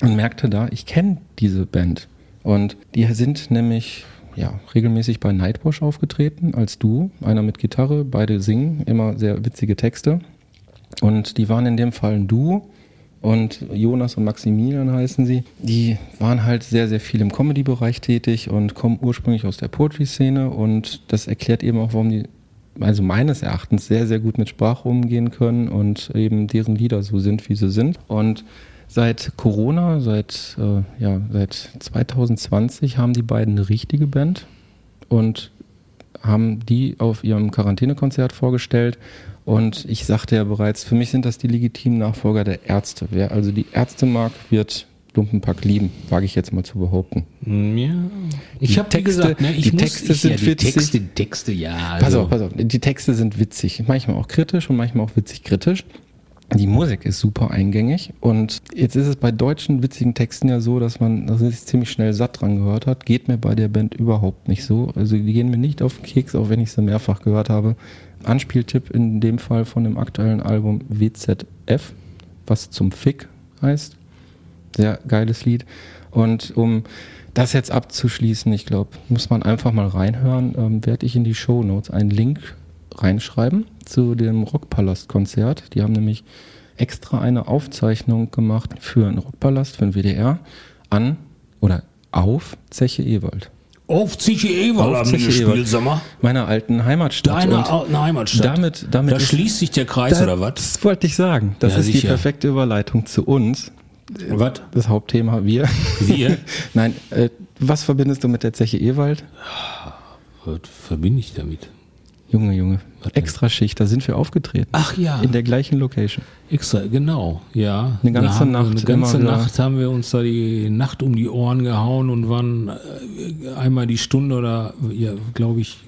und merkte da, ich kenne diese Band. Und die sind nämlich ja, regelmäßig bei Nightwash aufgetreten als Duo, einer mit Gitarre, beide singen, immer sehr witzige Texte. Und die waren in dem Fall ein Duo. Und Jonas und Maximilian heißen sie. Die waren halt sehr, sehr viel im Comedy-Bereich tätig und kommen ursprünglich aus der Poetry-Szene. Und das erklärt eben auch, warum die, also meines Erachtens, sehr, sehr gut mit Sprache umgehen können und eben deren Lieder so sind, wie sie sind. Und seit Corona, seit, äh, ja, seit 2020 haben die beiden eine richtige Band und haben die auf ihrem Quarantänekonzert vorgestellt. Und ich sagte ja bereits, für mich sind das die legitimen Nachfolger der Ärzte. Wer also die Ärzte mag, wird Lumpenpack lieben, wage ich jetzt mal zu behaupten. Ja. Ich habe Texte- gesagt, ne, ich die muss, Texte ich, sind ja, die witzig. Texte, die Texte, ja. Pass Also, auf, pass auf. Die Texte sind witzig, manchmal auch kritisch und manchmal auch witzig kritisch. Die Musik ist super eingängig und jetzt ist es bei deutschen witzigen Texten ja so, dass man sich ziemlich schnell satt dran gehört hat. Geht mir bei der Band überhaupt nicht so. Also die gehen mir nicht auf den Keks, auch wenn ich sie mehrfach gehört habe. Anspieltipp in dem Fall von dem aktuellen Album WZF, was zum Fick heißt. Sehr geiles Lied. Und um das jetzt abzuschließen, ich glaube, muss man einfach mal reinhören, ähm, werde ich in die Show Notes einen Link reinschreiben zu dem Rockpalast-Konzert. Die haben nämlich extra eine Aufzeichnung gemacht für einen Rockpalast, für den WDR, an oder auf Zeche Ewald. auf Ziche Ewald Auf haben wir Zeche gespielt, Ewald. sag mal. Meiner alten Heimatstadt. Deine alten Heimatstadt. damit, damit da schließt sich der Kreis, da- oder was? Das wollte ich sagen. Das Ja, ist die sicher. perfekte Überleitung zu uns. Was? Das Hauptthema wir. Wir? Nein, äh, was verbindest du mit der Zeche Ewald? Was verbinde ich damit? Junge, Junge. Extra Schicht, da sind wir aufgetreten. Ach ja. In der gleichen Location. Extra, genau, ja. Eine ganze haben Nacht Eine ganze. Nacht haben wir uns da die Nacht um die Ohren gehauen und waren äh, einmal die Stunde oder, ja, glaube ich,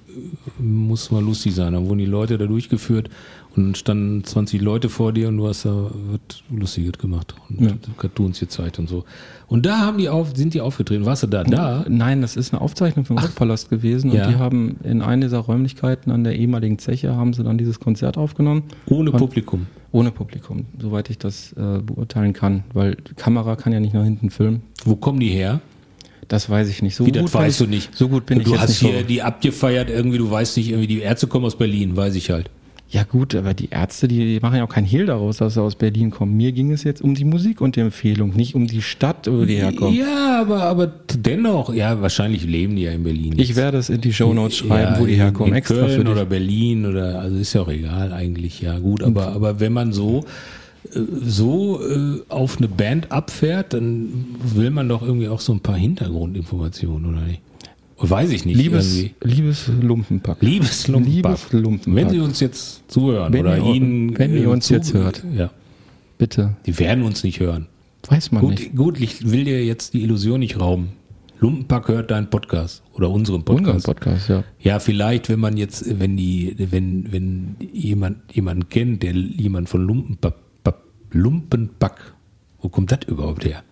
muss mal lustig sein. Dann wurden die Leute da durchgeführt und standen 20 Leute vor dir und du hast da was Lustiges gemacht und Ja. Cartoons gezeigt und so. Und da haben die auf, sind die aufgetreten. Warst du da? Da? Nein, das ist eine Aufzeichnung vom Rockpalast gewesen und Ja. die haben in einer dieser Räumlichkeiten an der ehemaligen Zeche haben sie dann dieses Konzert aufgenommen. Ohne Und- Publikum. Ohne Publikum, soweit ich das äh, beurteilen kann, weil die Kamera kann ja nicht nach hinten filmen. Wo kommen die her? Das weiß ich nicht. So Wie, gut das weißt ich, du nicht. So gut bin ich du jetzt hast nicht. hier so- die abgefeiert, irgendwie, du weißt nicht, irgendwie die Ärzte kommen aus Berlin, weiß ich halt. Ja gut, aber die Ärzte, die, die machen ja auch keinen Hehl daraus, dass sie aus Berlin kommen. Mir ging es jetzt um die Musik und die Empfehlung, nicht um die Stadt, wo die herkommen. Ja, aber, aber dennoch, ja, wahrscheinlich leben die ja in Berlin. Ich werde es in die Shownotes schreiben, ja, wo die herkommen, in extra Köln für dich. oder Berlin oder, also ist ja auch egal eigentlich, ja gut, aber, aber wenn man so, äh, so äh, auf eine Band abfährt, dann will man doch irgendwie auch so ein paar Hintergrundinformationen, oder nicht? Weiß ich nicht. Liebes, liebes Lumpenpack. Liebes Lumpenpack. Liebes Lumpenpack. Wenn Sie uns jetzt zuhören Wenn oder ihr- Ihnen. wenn ihr uns jetzt hört. Ja, Bitte. die werden uns nicht hören. Weiß man nicht. Gut, gut, ich will dir jetzt die Illusion nicht rauben. Lumpenpack hört deinen Podcast oder unseren Unseren Podcast. Podcast, ja. Ja, vielleicht, wenn man jetzt, wenn die, wenn, wenn jemand jemanden kennt, der jemand von Lumpenpack, Lumpenpack, wo kommt das überhaupt her?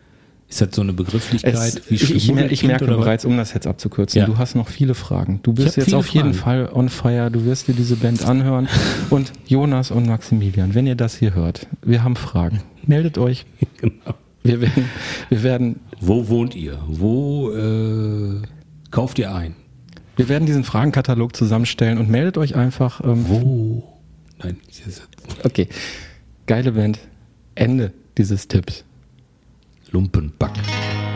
Ist das so eine Begrifflichkeit Es, ich, ich, ich Schmuddelkind merke bereits, um das jetzt abzukürzen, Ja. du hast noch viele Fragen. Du bist jetzt auf jeden Fragen. Fall on fire. Du wirst dir diese Band anhören. Und Jonas und Maximilian, wenn ihr das hier hört, wir haben Fragen. Meldet euch. Genau. Wir werden, wir werden, Wo wohnt ihr? Wo äh, kauft ihr ein? wir werden diesen Fragenkatalog zusammenstellen und meldet euch einfach. Ähm, Wo? Nein, ich- das- okay. Geile Band. Ende dieses Tipps. Lumpenpack.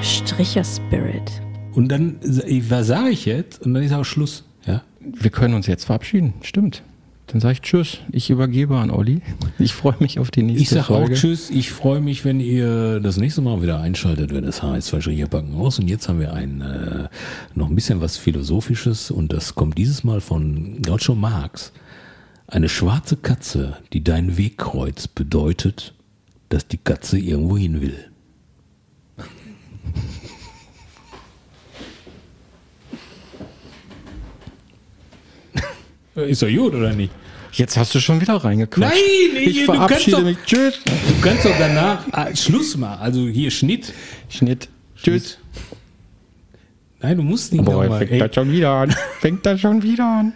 Stricher Spirit. Und dann, was sage ich jetzt? Und dann ist auch Schluss. Ja? Wir können uns jetzt verabschieden. Stimmt. Dann sage ich Tschüss. Ich übergebe an Olli. Ich freue mich auf die nächste Ich sag auch Folge. Tschüss. Ich freue mich, wenn ihr das nächste Mal wieder einschaltet, wenn es heißt Verschricher packen aus. Und jetzt haben wir ein äh, noch ein bisschen was Philosophisches und das kommt dieses Mal von Groucho Marx. Eine schwarze Katze, die deinen Weg kreuzt, bedeutet, dass die Katze irgendwo hin will. Ist doch gut, oder nicht? Jetzt hast du schon wieder reingequatscht. Nein, ich du kannst verabschiede doch- mich. Tschüss. Du kannst doch danach ah, Schluss machen. Also hier Schnitt. Schnitt. Tschüss. Nein, du musst nicht Boah, nochmal. fängt Ey, das schon wieder an. Fängt das schon wieder an.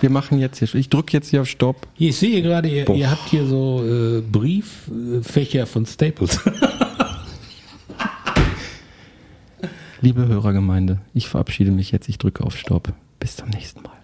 Wir machen jetzt hier, ich drücke jetzt hier auf Stopp. hier, ich sehe gerade, ihr, ihr habt hier so äh, Brieffächer von Staples. Liebe Hörergemeinde, ich verabschiede mich jetzt, ich drücke auf Stopp. Bis zum nächsten Mal.